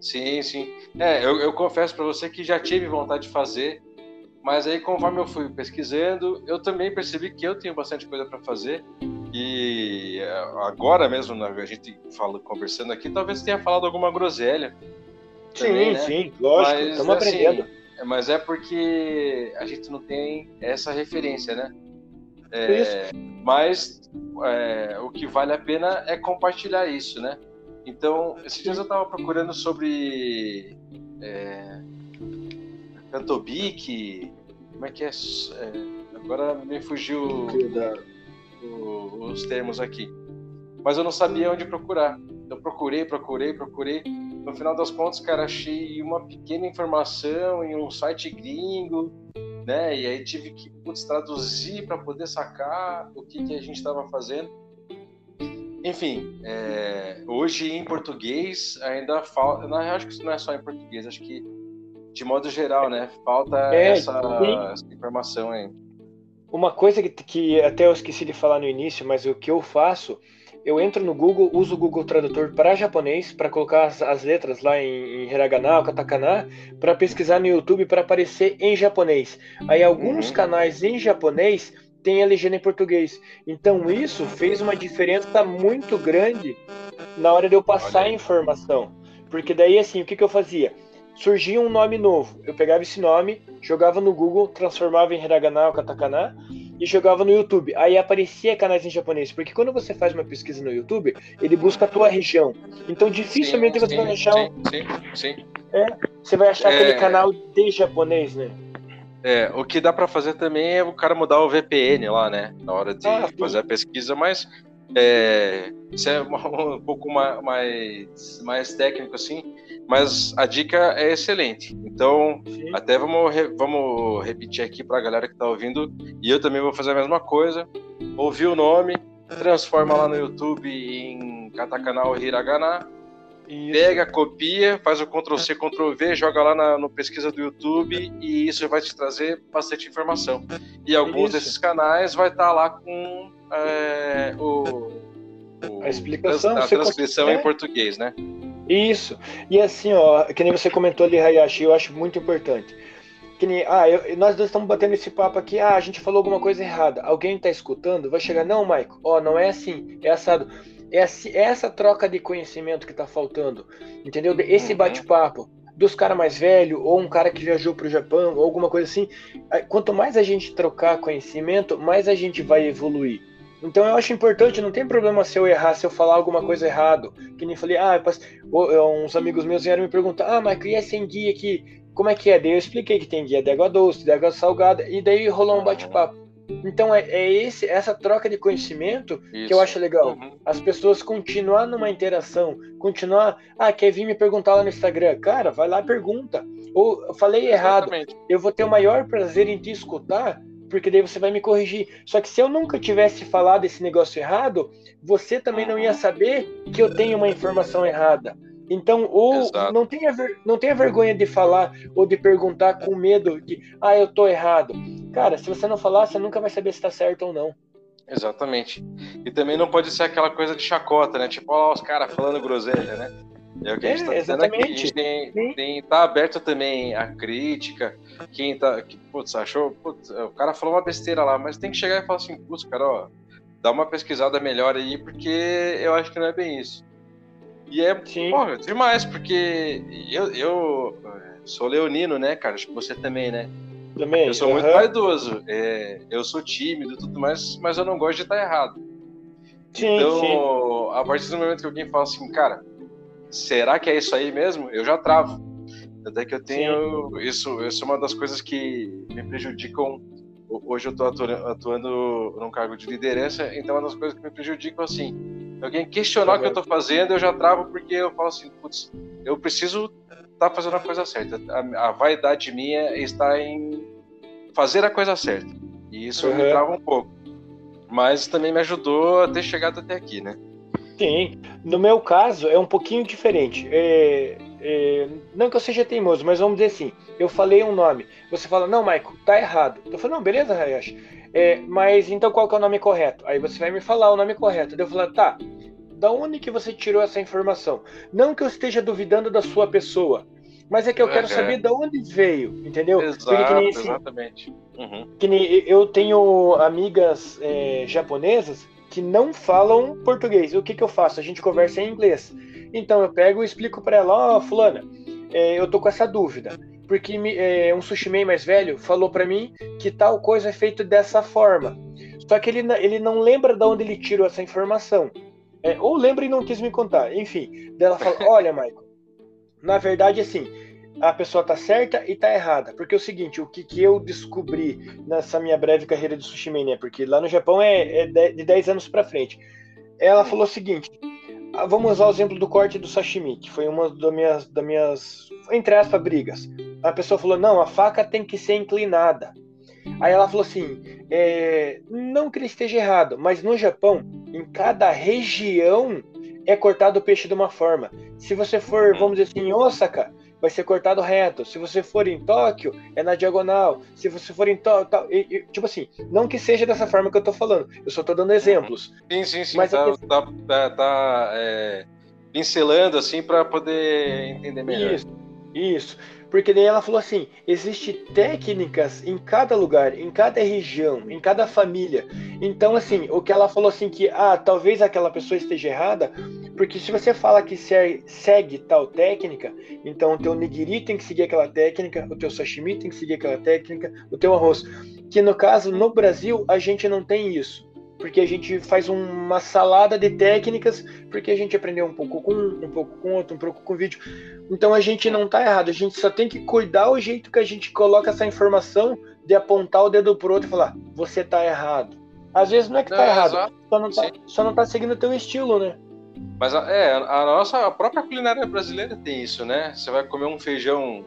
Sim, sim. É, eu, eu confesso para você que já tive vontade de fazer, mas aí, conforme eu fui pesquisando, eu também percebi que eu tenho bastante coisa para fazer. E é, agora mesmo, né, a gente fala, conversando aqui, talvez tenha falado alguma groselha. Também, sim, né? sim, lógico, estamos assim, aprendendo. Mas é porque a gente não tem essa referência, né? É, mas é, o que vale a pena é compartilhar isso, né? Então, esses dias eu estava procurando sobre é, Cantobique, como é que é? é agora me fugiu o, os termos aqui. Mas eu não sabia onde procurar. Eu procurei, procurei, procurei. No final das contas, cara, achei uma pequena informação em um site gringo, né? E aí tive que putz, traduzir para poder sacar o que, que a gente estava fazendo. Enfim, é, hoje em português ainda falta. Não, acho que isso não é só em português, acho que de modo geral, né? Falta é, essa, essa, informação aí. Uma coisa que, que até eu esqueci de falar no início, mas o que eu faço, eu entro no Google, uso o Google Tradutor para japonês, para colocar as, as, letras lá em, em hiragana ou katakana, para pesquisar no YouTube para aparecer em japonês. Aí alguns uhum. canais em japonês têm a legenda em português. Então isso fez uma diferença muito grande na hora de eu passar a informação. Porque daí assim, o que, que eu fazia? surgia um nome novo. Eu pegava esse nome, jogava no Google, transformava em hiragana ou katakana e jogava no YouTube. Aí aparecia canais em japonês, porque quando você faz uma pesquisa no YouTube, ele busca a tua região. Então dificilmente sim, você sim, vai achar sim, sim, sim. É, você vai achar é... aquele canal de japonês, né? É, o que dá para fazer também é o cara mudar o VPN lá, né? Na hora de ah, fazer a pesquisa, mas é, isso é um pouco mais, mais técnico assim, mas a dica é excelente. Então, Sim. até vamos, vamos repetir aqui para a galera que está ouvindo, e eu também vou fazer a mesma coisa. Ouvir o nome, transforma lá no YouTube em katakana ou hiragana, isso. pega, copia, faz o Ctrl C, Ctrl V, joga lá na, no pesquisa do YouTube e isso vai te trazer bastante informação. E alguns isso. desses canais vai estar tá lá com é, o, o, a explicação, a transcrição em português, né? Isso. E assim, ó, que nem você comentou ali, Hayashi, eu acho muito importante. Que nem, ah, eu, nós dois estamos batendo esse papo aqui, ah, a gente falou alguma coisa errada. Alguém está escutando, vai chegar, não, Maico, ó, não é assim, é assado. É, é essa troca de conhecimento que está faltando, entendeu? Esse uhum. bate-papo dos caras mais velhos, ou um cara que viajou para o Japão, ou alguma coisa assim. Quanto mais a gente trocar conhecimento, mais a gente vai evoluir. Então eu acho importante, não tem problema se eu errar, se eu falar alguma coisa errado. Que nem falei, ah, uns amigos meus vieram me perguntar, ah, mas e esse guia aqui? Como é que é? Daí eu expliquei que tem guia de água doce, de água salgada, e daí rolou um bate-papo. Então é, é esse, essa troca de conhecimento Isso. que eu acho legal. Uhum. As pessoas continuar numa interação, continuar. Ah, quer vir me perguntar lá no Instagram? Cara, vai lá e pergunta. Ou falei errado. Exatamente. Eu vou ter o maior prazer em te escutar, porque daí você vai me corrigir. Só que se eu nunca tivesse falado esse negócio errado, você também não ia saber que eu tenho uma informação errada. Então, ou não tenha, não tenha vergonha de falar ou de perguntar com medo de, ah, eu tô errado. Cara, se você não falar, você nunca vai saber se tá certo ou não. Exatamente. E também não pode ser aquela coisa de chacota, né? Tipo, ó, os caras falando groselha, né? É o que a gente é, tá dizendo aqui. A gente tem, tem, tá aberto também a crítica. Quem tá. Que, putz, achou. Putz, o cara falou uma besteira lá, mas tem que chegar e falar assim, putz, cara, ó, dá uma pesquisada melhor aí, porque eu acho que não é bem isso. E é Sim. Porra, demais, porque eu, eu sou leonino, né, cara? Acho que você também, né? Também. Eu sou uhum. muito vaidoso. É, eu sou tímido e tudo mais, mas eu não gosto de estar errado. Sim, então, sim. a partir do momento que alguém fala assim, cara, será que é isso aí mesmo? Eu já travo. Até que eu tenho. Isso, isso é uma das coisas que me prejudicam. Hoje eu estou atuando, atuando num cargo de liderança, então é uma das coisas que me prejudicam assim. Alguém questionar o que eu estou fazendo, eu já travo porque eu falo assim, putz, eu preciso estar tá fazendo a coisa certa. A, a, vaidade minha está em fazer a coisa certa. E isso uhum. me trava um pouco. Mas também me ajudou a ter chegado até aqui, né? Sim. No meu caso, é um pouquinho diferente. É, é, não que eu seja teimoso, mas vamos dizer assim: eu falei um nome. Você fala, não, Michael, tá errado. Eu falo, não, beleza, Hayashi. É, mas então qual que é o nome correto? Aí você vai me falar o nome correto. Eu falo, tá, da onde que você tirou essa informação? Não que eu esteja duvidando da sua pessoa, mas é que eu quero saber de onde veio, entendeu? Exato, que nem, assim, exatamente. Uhum. Que nem, eu tenho amigas é, japonesas que não falam português. O que, que eu faço? A gente conversa em inglês. Então eu pego e explico para ela, ó, oh, fulana, é, eu tô com essa dúvida. Porque me, é, um sushi mais velho falou para mim que tal coisa é feito dessa forma. Só que ele, ele não lembra de onde ele tirou essa informação. É, ou lembra e não quis me contar. Enfim, dela fala: Olha, Michael, na verdade, assim, a pessoa tá certa e tá errada. Porque é o seguinte, o que, que eu descobri nessa minha breve carreira de sushi man, né? Porque lá no Japão é, é de 10 anos para frente. Ela falou o seguinte: vamos usar o exemplo do corte do sashimi, que foi uma das minhas, das minhas entre aspas, brigas. A pessoa falou: não, a faca tem que ser inclinada. Aí ela falou assim: é, não que ele esteja errado, mas no Japão, em cada região é cortado o peixe de uma forma. Se você for, uhum. vamos dizer assim, em Osaka, vai ser cortado reto. Se você for em Tóquio, é na diagonal. Se você for em Tóquio, tipo assim, não que seja dessa forma que eu tô falando. Eu só tô dando exemplos. Sim, sim, sim. Mas tá, tá, tá, tá é, pincelando assim para poder entender melhor. Isso, isso. Porque daí ela falou assim: existe técnicas em cada lugar, em cada região, em cada família. Então, assim, o que ela falou assim que ah, talvez aquela pessoa esteja errada, porque se você fala que segue tal técnica, então o teu nigiri tem que seguir aquela técnica, o teu sashimi tem que seguir aquela técnica, o teu arroz. Que no caso, no Brasil, a gente não tem isso porque a gente faz uma salada de técnicas, porque a gente aprendeu um pouco com um, um pouco com outro, um pouco com vídeo. Então a gente não está errado, a gente só tem que cuidar o jeito que a gente coloca essa informação de apontar o dedo pro outro e falar, você está errado. Às vezes não é que está errado, só não está só não tá seguindo o teu estilo, né? Mas é, a nossa a própria culinária brasileira tem isso, né? Você vai comer um feijão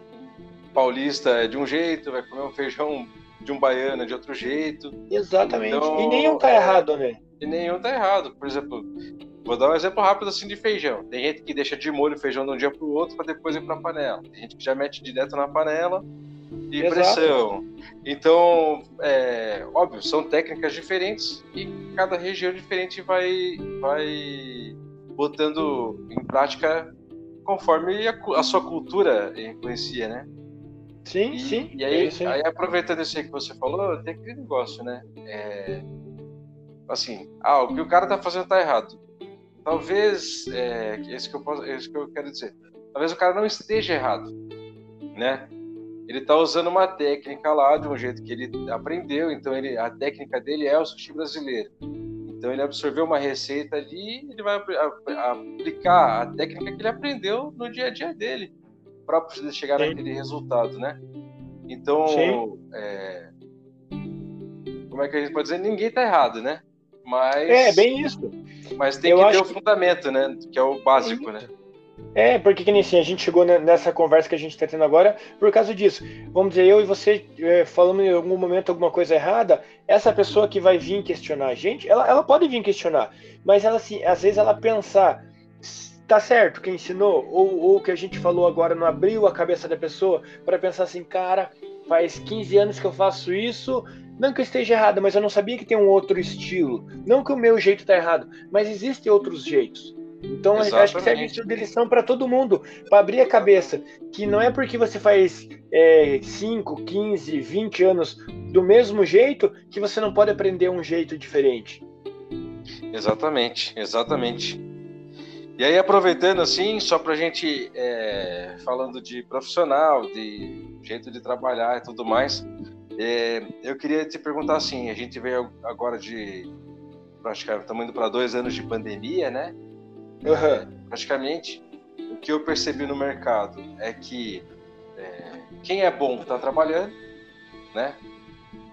paulista de um jeito, vai comer um feijão de um baiano de outro jeito. Exatamente. Então, e nenhum tá errado, né? E nenhum tá errado. Por exemplo, vou dar um exemplo rápido assim de feijão. Tem gente que deixa de molho o feijão de um dia pro outro para depois ir pra panela. Tem gente que já mete direto na panela e Exato. pressão. Então, é, óbvio, são técnicas diferentes e cada região diferente vai, vai botando em prática conforme a, a sua cultura influencia, né? Sim, e, sim. E aí, é aí, aproveitando isso aí que você falou, tem aquele negócio, né? É, assim, ah, o que o cara tá fazendo tá errado. Talvez, é, esse, que eu posso, esse que eu quero dizer, talvez o cara não esteja errado, né? Ele tá usando uma técnica lá de um jeito que ele aprendeu, então ele, a técnica dele é o sushi brasileiro. Então ele absorveu uma receita ali, ele vai aplicar a técnica que ele aprendeu no dia a dia dele para poder chegar Sim. naquele resultado, né? Então, é, como é que a gente pode dizer? Ninguém está errado, né? Mas é bem isso. Mas tem Eu que ter o fundamento, né? Que é o básico, né? É, porque que nem assim, a gente chegou nessa conversa que a gente está tendo agora por causa disso. Vamos dizer, eu e você é, falando em algum momento alguma coisa errada, essa pessoa que vai vir questionar a gente, ela, ela pode vir questionar, mas ela assim, às vezes ela pensar, tá certo quem ensinou, ou o que a gente falou agora não abriu a cabeça da pessoa para pensar assim, cara, faz 15 anos que eu faço isso, não que eu esteja errado, mas eu não sabia que tem um outro estilo. Não que o meu jeito tá errado, mas existem outros jeitos. Então Exatamente. acho que serve isso de lição para todo mundo, para abrir a cabeça, que não é porque você faz é, 5, 15, 20 anos do mesmo jeito que você não pode aprender um jeito diferente. Exatamente, exatamente. E aí, aproveitando assim, só para a gente, é, falando de profissional, de jeito de trabalhar e tudo mais, é, eu queria te perguntar assim: a gente veio agora de. Praticamente, estamos indo para dois anos de pandemia, né? Uhum. praticamente, o que eu percebi no mercado é que é, quem é bom está trabalhando, né?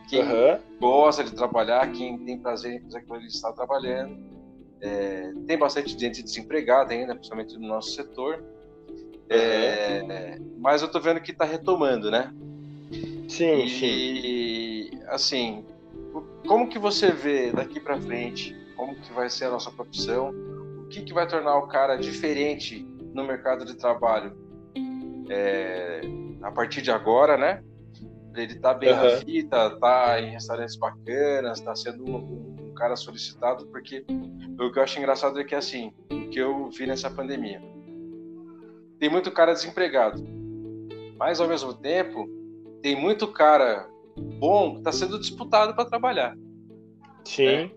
Quem uhum. gosta de trabalhar, quem tem prazer em fazer aquilo, está trabalhando é, tem bastante gente desempregada ainda, principalmente no nosso setor. É, mas eu estou vendo que está retomando, né? Sim, e, sim. assim, como que você vê daqui para frente? Como que vai ser a nossa profissão? O que, que vai tornar o cara diferente no mercado de trabalho é, a partir de agora, né? Ele tá bem uhum. na fita, tá em restaurantes bacanas, tá sendo um, cara solicitado, porque o que eu acho engraçado é que assim, o que eu vi nessa pandemia, tem muito cara desempregado, mas ao mesmo tempo tem muito cara bom que está sendo disputado para trabalhar. Sim. Né?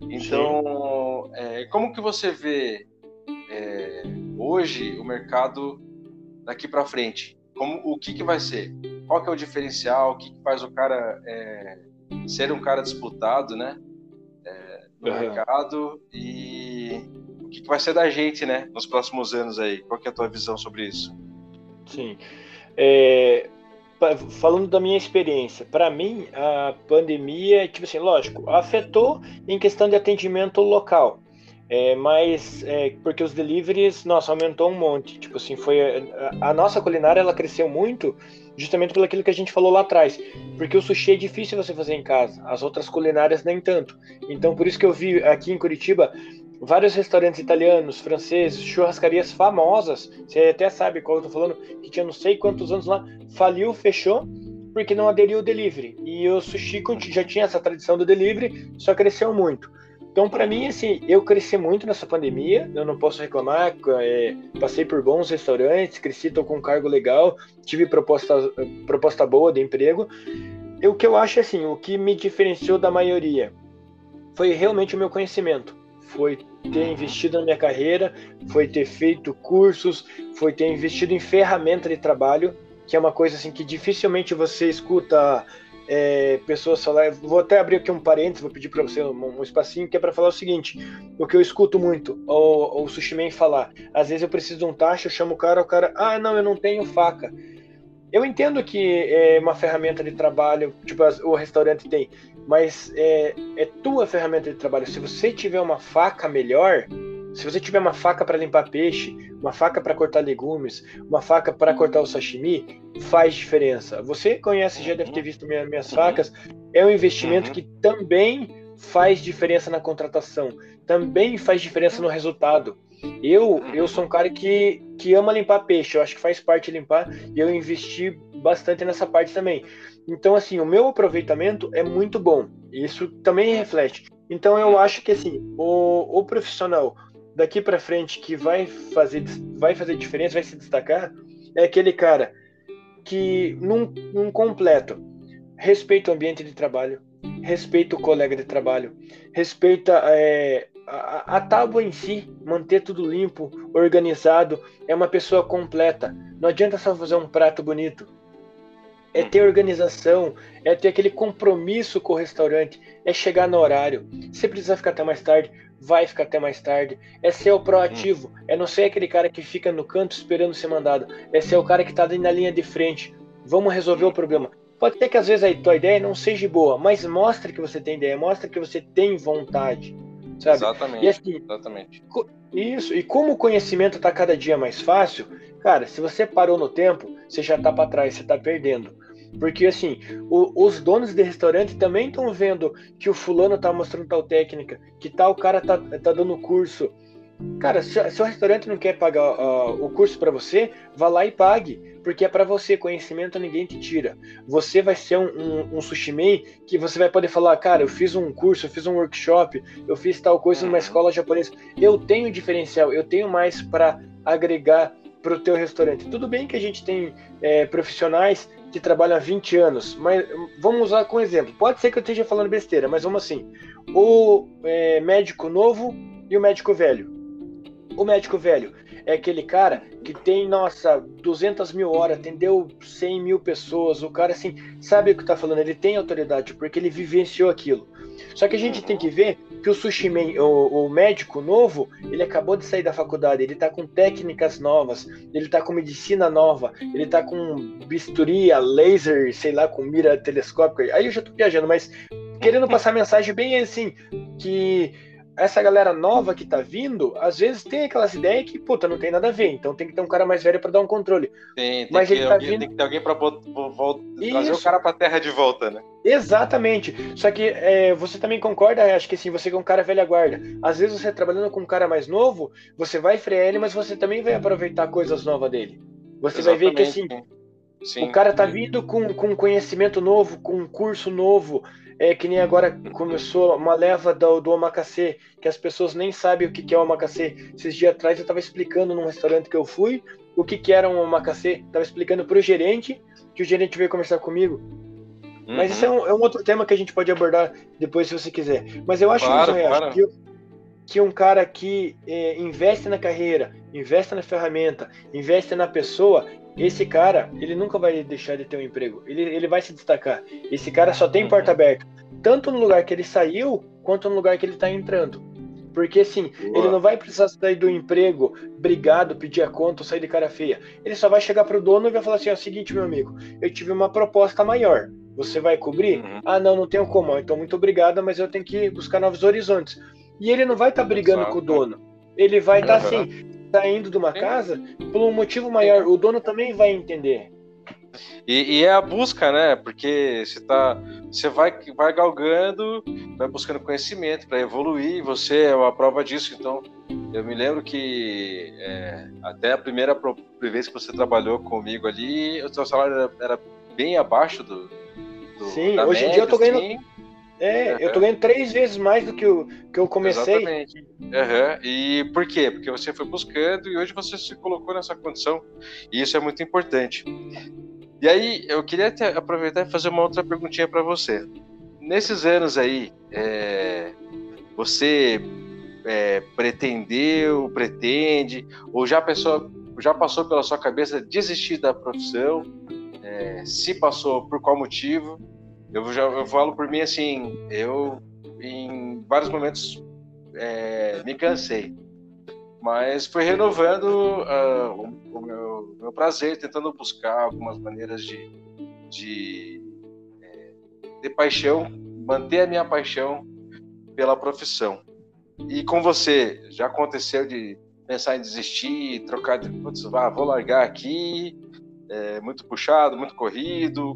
Então, Sim. É, como que você vê é, hoje o mercado daqui para frente? Como, o que, que vai ser? Qual que é o diferencial? O que, que faz o cara é, ser um cara disputado, né? É, no uhum. mercado e o que, que vai ser da gente, né? Nos próximos anos aí? Qual que é a tua visão sobre isso? Sim. É, falando da minha experiência, para mim a pandemia, tipo assim, lógico, afetou em questão de atendimento local. É, mas é, porque os deliveries, nossa, aumentou um monte. Tipo assim, foi a, a, nossa culinária ela cresceu muito justamente pelo aquilo que a gente falou lá atrás. Porque o sushi é difícil você fazer em casa, as outras culinárias nem tanto. Então por isso que eu vi aqui em Curitiba vários restaurantes italianos, franceses, churrascarias famosas. Você até sabe qual eu tô falando, que tinha não sei quantos anos lá, faliu, fechou, porque não aderiu ao delivery. E o sushi já tinha essa tradição do delivery, só cresceu muito. Então, para mim, assim, eu cresci muito nessa pandemia, eu não posso reclamar. É, passei por bons restaurantes, cresci, com um cargo legal, tive proposta, proposta boa de emprego. E o que eu acho, assim, o que me diferenciou da maioria foi realmente o meu conhecimento foi ter investido na minha carreira, foi ter feito cursos, foi ter investido em ferramenta de trabalho, que é uma coisa assim que dificilmente você escuta é, pessoas falar. Vou até abrir aqui um parênteses, vou pedir para você um, um, espacinho, que é para falar o seguinte: o que eu escuto muito, o, o Sushi Man falar, às vezes eu preciso de um taxa, eu chamo o cara, o cara, ah, não, eu não tenho faca. Eu entendo que é uma ferramenta de trabalho, tipo, o restaurante tem, mas é, é tua ferramenta de trabalho. Se você tiver uma faca melhor, se você tiver uma faca para limpar peixe, uma faca para cortar legumes, uma faca para cortar o sashimi, faz diferença. Você conhece, já deve ter visto minha, minhas facas, é um investimento que também faz diferença na contratação, também faz diferença no resultado. Eu, eu sou um cara que, que ama limpar peixe, eu acho que faz parte limpar, e eu investi bastante nessa parte também. Então, assim, o meu aproveitamento é muito bom, isso também reflete. Então, eu acho que, assim, o, o profissional daqui para frente que vai fazer, vai fazer diferença, vai se destacar, é aquele cara que, num, num completo, respeita o ambiente de trabalho, respeita o colega de trabalho, respeita é, a, a tábua em si, manter tudo limpo, organizado, é uma pessoa completa. Não adianta só fazer um prato bonito. É ter organização, é ter aquele compromisso com o restaurante, é chegar no horário. Se precisar ficar até mais tarde, vai ficar até mais tarde. É ser o proativo, é não ser aquele cara que fica no canto esperando ser mandado. É ser o cara que está na linha de frente. Vamos resolver o problema. Pode ter que às vezes a tua ideia não seja boa, mas mostre que você tem ideia, mostre que você tem vontade. Sabe? Exatamente. E assim, exatamente. Isso, e como o conhecimento está cada dia mais fácil, cara, se você parou no tempo, você já está para trás, você está perdendo. Porque assim, o, os donos de restaurante também estão vendo que o fulano tá mostrando tal técnica, que tal cara tá, tá dando curso. Cara, se, se o restaurante não quer pagar uh, o curso para você, vá lá e pague, porque é para você. Conhecimento ninguém te tira. Você vai ser um, um, um sushi man que você vai poder falar, cara, eu fiz um curso, eu fiz um workshop, eu fiz tal coisa numa escola japonesa. Eu tenho diferencial, eu tenho mais para agregar para o teu restaurante. Tudo bem que a gente tem é, profissionais que há 20 anos, mas vamos usar como exemplo. Pode ser que eu esteja falando besteira, mas vamos assim: o é, médico novo e o médico velho. O médico velho é aquele cara que tem, nossa, 200 mil horas, atendeu 100 mil pessoas. O cara, assim, sabe o que está falando, ele tem autoridade, porque ele vivenciou aquilo. Só que a gente tem que ver que o sushi man, o, o, médico novo, ele acabou de sair da faculdade, ele tá com técnicas novas, ele tá com medicina nova, ele tá com bisturi, laser, sei lá, com mira telescópica. Aí eu já tô viajando, mas querendo passar mensagem bem assim, que essa galera nova que tá vindo, às vezes tem aquelas ideias que, puta, não tem nada a ver. Então tem que ter um cara mais velho para dar um controle. Tem, tem, Mas que, ele tá alguém, vindo... tem que ter alguém pra trazer o cara pra terra de volta, né? Exatamente. Só que é, você também concorda, acho que assim, você que é um cara velha guarda. Às vezes você trabalhando com um cara mais novo, você vai frear ele, mas você também vai aproveitar coisas novas dele. Você Exatamente. vai ver que assim, Sim. o cara tá vindo com, com conhecimento novo, com um curso novo, é que nem agora começou uma leva do, do omakase, que as pessoas nem sabem o que, que é o omakase. Esses dias atrás eu estava explicando num restaurante que eu fui o que, que era um omakase. Estava explicando para o gerente, que o gerente veio conversar comigo. Uhum. Mas isso é um, é um, outro tema que a gente pode abordar depois, se você quiser. Mas eu acho claro, isso, claro. que, que um cara que é, investe na carreira, investe na ferramenta, investe na pessoa, esse cara, ele nunca vai deixar de ter um emprego. Ele, ele vai se destacar. Esse cara só tem porta aberta, tanto no lugar que ele saiu, quanto no lugar que ele está entrando. Porque assim, Boa. ele não vai precisar sair do emprego, brigado, pedir a conta, sair de cara feia. Ele só vai chegar pro dono e vai falar assim: é o seguinte, meu amigo, eu tive uma proposta maior. Você vai cobrir? Uhum. Ah, não, não tenho como. Então, muito obrigada, mas eu tenho que buscar novos horizontes. E ele não vai estar tá brigando Exato. com o dono. Ele vai estar tá, assim, saindo de uma casa por um motivo maior. O dono também vai entender. E, e, é a busca, né? Porque você tá, você vai, vai galgando, vai buscando conhecimento para evoluir. Você é uma prova disso. Então, eu me lembro que é, até a primeira vez que você trabalhou comigo ali, o seu salário era, era bem abaixo do. do Sim, hoje média, em dia eu tô ganhando. Assim. É, uhum. eu tô ganhando três vezes mais do que eu, que eu comecei. Exatamente. Uhum. E por quê? Porque você foi buscando e hoje você se colocou nessa condição. E isso é muito importante. E aí, eu queria te aproveitar e fazer uma outra perguntinha para você. Nesses anos aí, é, você é, pretendeu, pretende, ou já, pensou, já passou pela sua cabeça desistir da profissão? É, se passou, por qual motivo? Eu já eu falo por mim assim, eu em vários momentos é, me cansei, mas fui renovando uh, o, o meu, meu, prazer, tentando buscar algumas maneiras de, de é, ter paixão, manter a minha paixão pela profissão. E com você, já aconteceu de pensar em desistir, trocar de, putz, ah, vou largar aqui, é muito puxado, muito corrido,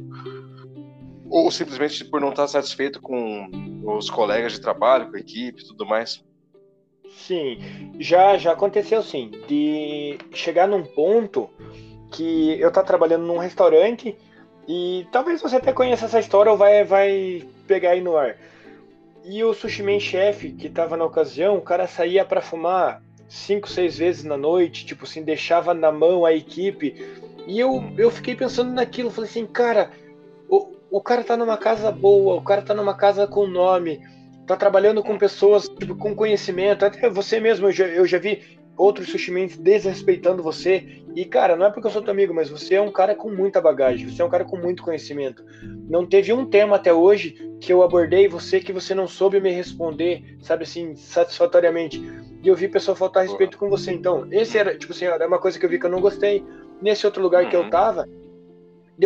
ou simplesmente por não estar satisfeito com os colegas de trabalho, com a equipe tudo mais? Sim, já, já aconteceu sim, de chegar num ponto que eu estou trabalhando num restaurante e talvez você até conheça essa história ou vai, vai pegar aí no ar. E o sushi man chefe que estava na ocasião, o cara saía para fumar cinco, seis vezes na noite, tipo assim, deixava na mão a equipe. E eu, eu fiquei pensando naquilo, falei assim, cara, o, cara tá numa casa boa, o cara tá numa casa com nome, tá trabalhando com pessoas tipo, com conhecimento, até você mesmo, eu já, eu já vi outros sushimens desrespeitando você. E, cara, não é porque eu sou teu amigo, mas você é um cara com muita bagagem, você é um cara com muito conhecimento. Não teve um tema até hoje que eu abordei você que você não soube me responder, sabe assim, satisfatoriamente. E eu vi pessoa faltar respeito com você. Então, esse era, tipo assim, era uma coisa que eu vi que eu não gostei. Nesse outro lugar que eu uhum. tava,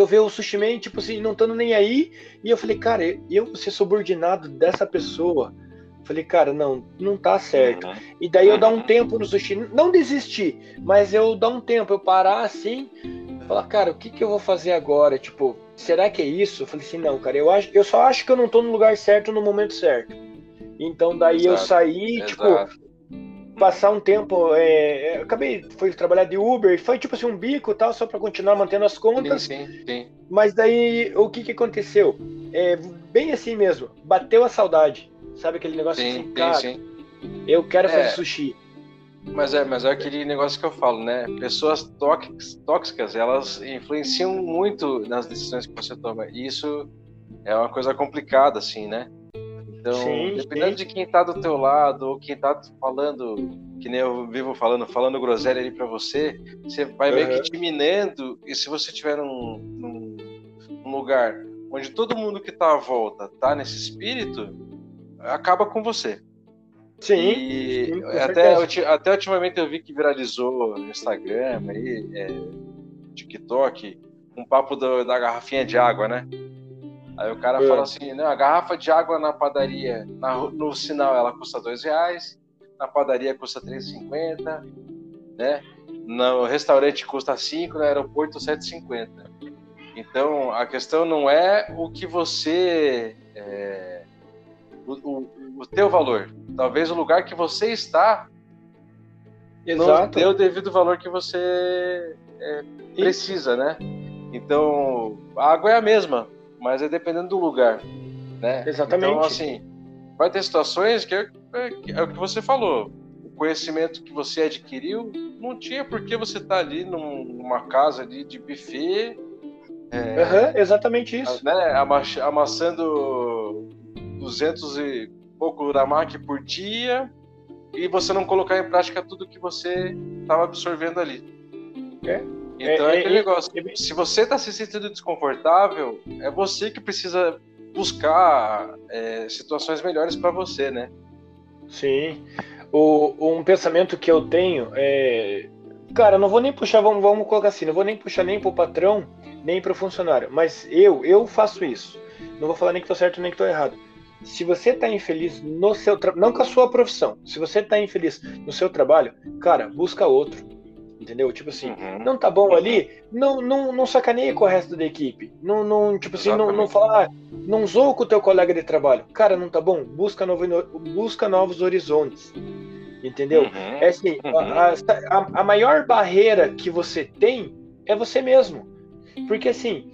eu ver o Sushi Man, tipo assim, não estando nem aí, e eu falei, cara, eu ser subordinado dessa pessoa, falei, cara, não, não tá certo. Uhum. E daí eu dar um tempo no sushi, não desistir, mas eu dar um tempo, eu parar assim, falar, cara, o que que eu vou fazer agora? Tipo, será que é isso? Eu falei assim, não, cara, eu, acho, eu só acho que eu não tô no lugar certo no momento certo. Então daí Exato. eu saí, Exato. tipo, passar um tempo. É, é acabei, fui trabalhar de Uber, foi tipo assim um bico tal, só para continuar mantendo as contas. Sim, sim, sim. Mas daí o que que aconteceu? É, bem assim mesmo, bateu a saudade. Sabe aquele negócio sim, assim, cara, sim, eu quero fazer é, sushi. Mas é, mas é aquele negócio que eu falo, né? Pessoas tóxicas, tóxicas, elas influenciam muito nas decisões que você toma. E isso é uma coisa complicada, assim, né? Então, sim, dependendo sim. de quem tá do teu lado, ou quem tá falando, que nem eu vivo falando, falando groselha ali para você, você vai uhum. meio que te minando, e se você tiver num, num, num, lugar onde todo mundo que tá à volta tá nesse espírito, acaba com você. Sim. E sim, até, até ultimamente eu vi que viralizou no Instagram, aí, é, TikTok, um papo do, da garrafinha de água, né? Aí o cara é. fala assim, não, a garrafa de água na padaria, na, no sinal ela custa dois reais, na padaria custa 3,50, né? No restaurante custa 5, no aeroporto 7,50. Então a questão não é o que você. É, o, o, o teu valor. Talvez o lugar que você está Exato. não dê o devido valor que você é, precisa, né? Então, a água é a mesma, mas é dependendo do lugar, né? Exatamente. Então, assim, vai ter situações que é, é, é o que você falou. O conhecimento que você adquiriu não tinha por que você estar tá ali numa casa ali de buffet. É, uhum, exatamente isso. Né, amassando 200 e pouco Uramac por dia e você não colocar em prática tudo que você estava absorvendo ali. É. Então é, é aquele é, negócio. É, se você está se sentindo desconfortável, é você que precisa buscar é, situações melhores para você, né? Sim. O, um pensamento que eu tenho é. Cara, não vou nem puxar, vamos, vamos colocar assim, não vou nem puxar nem pro patrão, nem pro funcionário. Mas eu, eu faço isso. Não vou falar nem que tô certo nem que tô errado. Se você tá infeliz no seu trabalho, não com a sua profissão, se você tá infeliz no seu trabalho, cara, busca outro Entendeu? Tipo assim, uhum. não tá bom ali, não, não, não sacaneia com o resto da equipe. Não, não tipo assim, não, não fala, ah, não zoa com o teu colega de trabalho. Cara, não tá bom? Busca, novo, busca novos horizontes. Entendeu? Uhum. É assim, uhum. a, a, a maior barreira que você tem é você mesmo. Porque assim,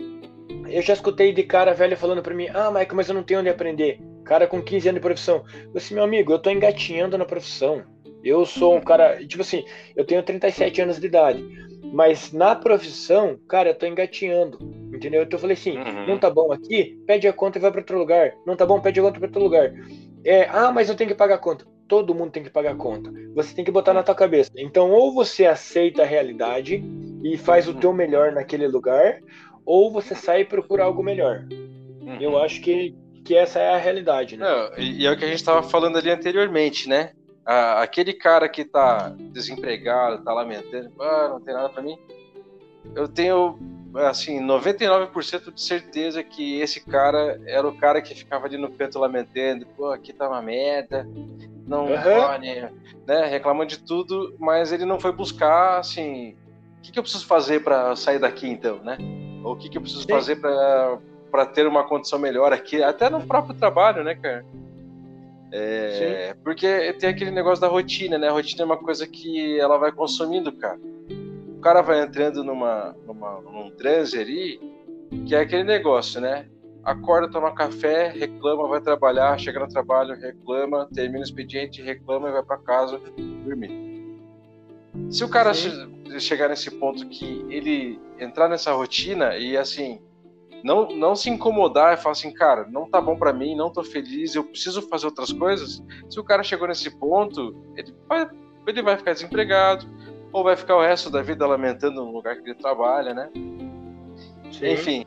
eu já escutei de cara velho falando para mim: Ah, Michael, mas eu não tenho onde aprender. Cara com 15 anos de profissão. Eu disse, meu amigo, eu tô engatinhando na profissão. Eu sou um cara, tipo assim, eu tenho 37 anos de idade, mas na profissão, cara, eu tô engatinhando, entendeu? Então eu falei assim, uhum. não tá bom aqui, pede a conta e vai para outro lugar. Não tá bom, pede a conta para outro lugar. É, ah, mas eu tenho que pagar a conta. Todo mundo tem que pagar a conta. Você tem que botar na tua cabeça. Então, ou você aceita a realidade e faz o teu melhor naquele lugar, ou você sai e procura algo melhor. Uhum. Eu acho que, que essa é a realidade, né? Não, e, e é o que a gente estava falando ali anteriormente, né? Ah, aquele cara que tá desempregado, tá lamentando, ah, não tem nada para mim, eu tenho assim 99% de certeza que esse cara era o cara que ficava ali no canto lamentando, pô, aqui tá uma merda, não uhum. pode, né, reclamando de tudo, mas ele não foi buscar assim, o que, que eu preciso fazer para sair daqui então, né? Ou o que, que eu preciso Sim. fazer para ter uma condição melhor aqui, até no próprio trabalho, né, cara? É, porque tem aquele negócio da rotina, né? A rotina é uma coisa que ela vai consumindo, cara. O cara vai entrando numa, numa, num transe ali, que é aquele negócio, né? Acorda, toma café, reclama, vai trabalhar, chega no trabalho, reclama, termina o expediente, reclama e vai para casa dormir. Se o cara chegar nesse ponto que ele entrar nessa rotina e assim, não, não se incomodar e falar assim, cara, não tá bom para mim, não tô feliz, eu preciso fazer outras coisas. Se o cara chegou nesse ponto, ele vai, ele vai ficar desempregado, ou vai ficar o resto da vida lamentando no lugar que ele trabalha, né? Sim. Enfim,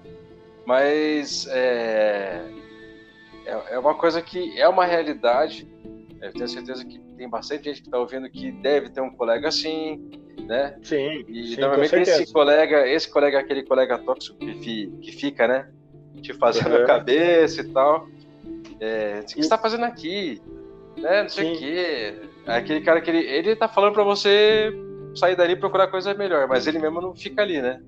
mas é, é, é, uma coisa que é uma realidade. Eu tenho certeza que tem bastante gente que está ouvindo que deve ter um colega assim, né? Sim. E sim, normalmente esse colega, esse colega aquele colega tóxico que, fi, que fica, né? Te fazendo uhum. a cabeça e tal. É, o que você está fazendo aqui? Né? Não sei o quê. É aquele cara que ele, ele tá falando para você sair dali e procurar coisa melhor, mas ele mesmo não fica ali, né?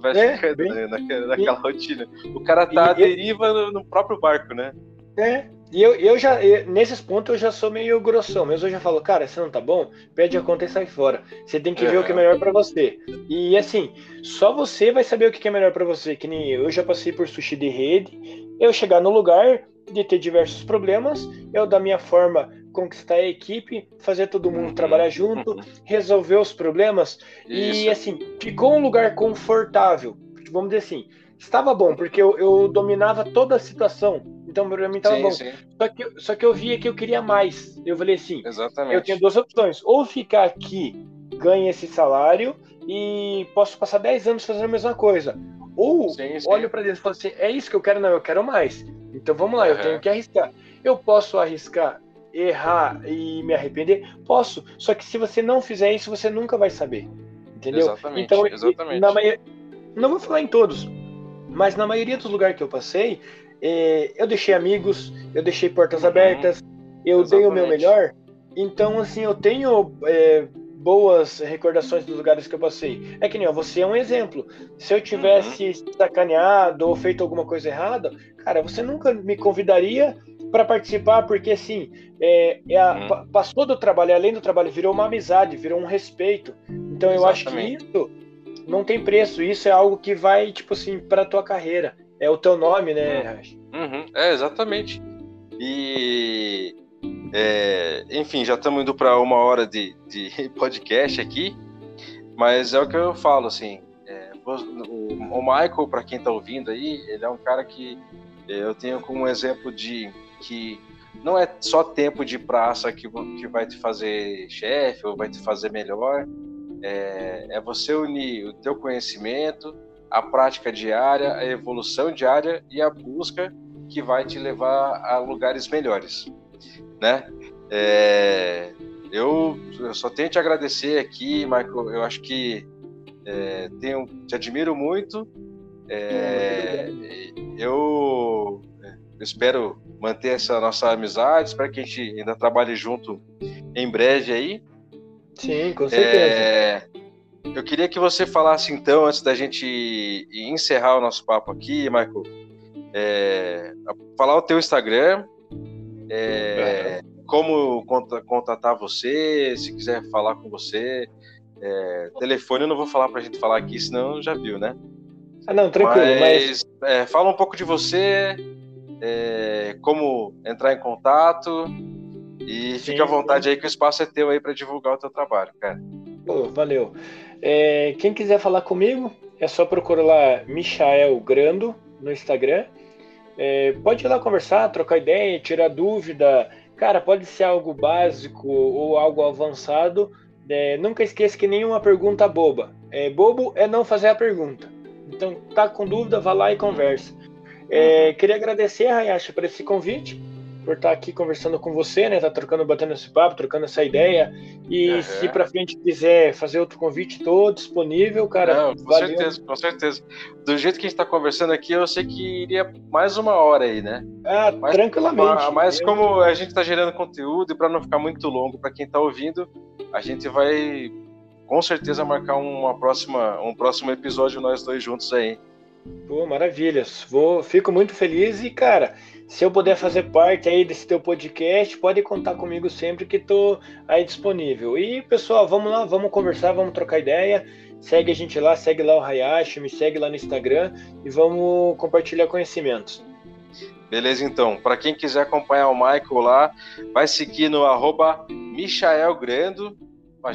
Vai é, ficando bem, naquela, naquela rotina. O cara tá à deriva no, no próprio barco, né? É, e eu, eu já, eu, nesses pontos eu já sou meio grossão, mas eu já falo, cara, você não tá bom? Pede a conta e sai fora. Você tem que ver o que é melhor para você. E assim, só você vai saber o que é melhor para você. Que nem eu, eu já passei por sushi de rede, eu chegar no lugar de ter diversos problemas, eu da minha forma conquistar a equipe, fazer todo mundo uhum. trabalhar junto, resolver os problemas Isso. e assim, ficou um lugar confortável. Vamos dizer assim, estava bom, porque eu, eu dominava toda a situação. Então, para mim estava bom. Sim. Só, que, só que eu via que eu queria mais. Eu falei assim: Exatamente. eu tenho duas opções. Ou ficar aqui, ganho esse salário e posso passar 10 anos fazendo a mesma coisa. Ou sim, sim. olho para dentro e falo assim: é isso que eu quero? Não, eu quero mais. Então vamos lá, uhum. eu tenho que arriscar. Eu posso arriscar, errar e me arrepender? Posso. Só que se você não fizer isso, você nunca vai saber. Entendeu? Exatamente. Então, exatamente. Na, não vou falar em todos, mas na maioria dos lugares que eu passei, eu deixei amigos, eu deixei portas uhum. abertas, eu Exatamente. dei o meu melhor. Então, assim, eu tenho é, boas recordações dos lugares que eu passei. É que nem ó, você é um exemplo. Se eu tivesse uhum. sacaneado ou feito alguma coisa errada, cara, você nunca me convidaria para participar, porque assim, é, é a, uhum. passou do trabalho, além do trabalho, virou uma amizade, virou um respeito. Então eu acho que isso não tem preço. Isso é algo que vai, tipo assim, para tua carreira. É o teu nome, né, uhum. É, exatamente. E é, enfim, já estamos indo para uma hora de, de, podcast aqui, mas é o que eu falo, assim, é, o, o, Michael, para quem está ouvindo aí, ele é um cara que eu tenho como exemplo de que não é só tempo de praça que, que vai te fazer chefe ou vai te fazer melhor, é, é você unir o teu conhecimento, a prática diária, a evolução diária e a busca que vai te levar a lugares melhores né? É, eu, eu, só tenho te agradecer aqui, Michael. Eu acho que é, tenho, te admiro muito. É, eu, eu, espero manter essa nossa amizade. Espero que a gente ainda trabalhe junto em breve aí. Sim, com certeza. É, eu queria que você falasse então, antes da gente encerrar o nosso papo aqui, Michael, é, falar o teu Instagram, é, como contatar você, se quiser falar com você. É, telefone eu não vou falar para a gente falar aqui, senão já viu, né? Ah, não, tranquilo. Mas, mas... É, fala um pouco de você, é, como entrar em contato e Sim, fica à vontade aí que o espaço é teu aí para divulgar o teu trabalho, cara. Pô, valeu. É, quem quiser falar comigo, é só procurar lá Michael Grando no Instagram. É, pode ir lá conversar, trocar ideia, tirar dúvida. Cara, pode ser algo básico ou algo avançado. É, nunca esqueça que nenhuma pergunta boba. É, bobo é não fazer a pergunta. Então, tá com dúvida, vá lá e conversa. É, queria agradecer, Hayashi, por esse convite por estar aqui conversando com você, né? Tá trocando, batendo esse papo, trocando essa ideia. E uhum. se para frente quiser fazer outro convite, estou disponível, cara. Não, com valeu. certeza, com certeza. Do jeito que a gente está conversando aqui, eu sei que iria mais uma hora aí, né? Ah, mas, tranquilamente. Mas como a gente está gerando conteúdo e para não ficar muito longo para quem está ouvindo, a gente vai com certeza marcar uma próxima, um próximo episódio nós dois juntos aí. Pô, maravilhas. Vou, fico muito feliz e, cara, se eu puder fazer parte aí desse teu podcast, pode contar comigo sempre que tô aí disponível. E pessoal, vamos lá, vamos conversar, vamos trocar ideia. Segue a gente lá, segue lá o Hayashi, me segue lá no Instagram e vamos compartilhar conhecimentos. Beleza, então. Para quem quiser acompanhar o Michael lá, vai seguir no arroba Michael Grando.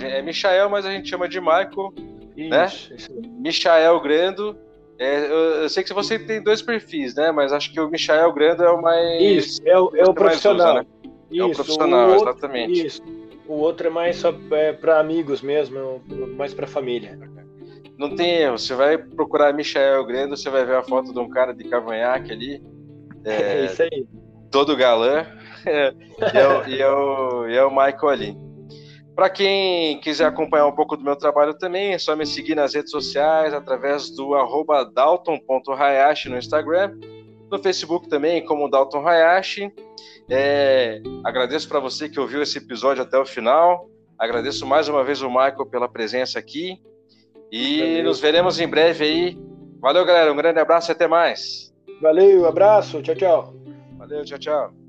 É Michael, mas a gente chama de Michael. Isso, né? Isso. Michael Grando. É, eu, eu, sei que você tem dois perfis, né? Mas acho que o Michael Grando é o mais. Isso, é o, é o profissional. Usa, né? Isso, é o profissional, o outro, exatamente. Isso. O outro é mais só é, para amigos mesmo, mais para família. Não tem erro. Você vai procurar Michael Grando, você vai ver a foto de um cara de cavanhaque ali. É, é isso aí. Todo galã. e, é o, e, é o, e é o Michael ali. Para quem quiser acompanhar um pouco do meu trabalho também, é só me seguir nas redes sociais através do dalton.hayashi no Instagram, no Facebook também como Dalton Hayashi. É, agradeço para você que ouviu esse episódio até o final. Agradeço mais uma vez o Michael pela presença aqui. E Valeu. nos veremos em breve aí. Valeu, galera. Um grande abraço e até mais. Valeu, abraço. Tchau, tchau. Valeu, tchau, tchau.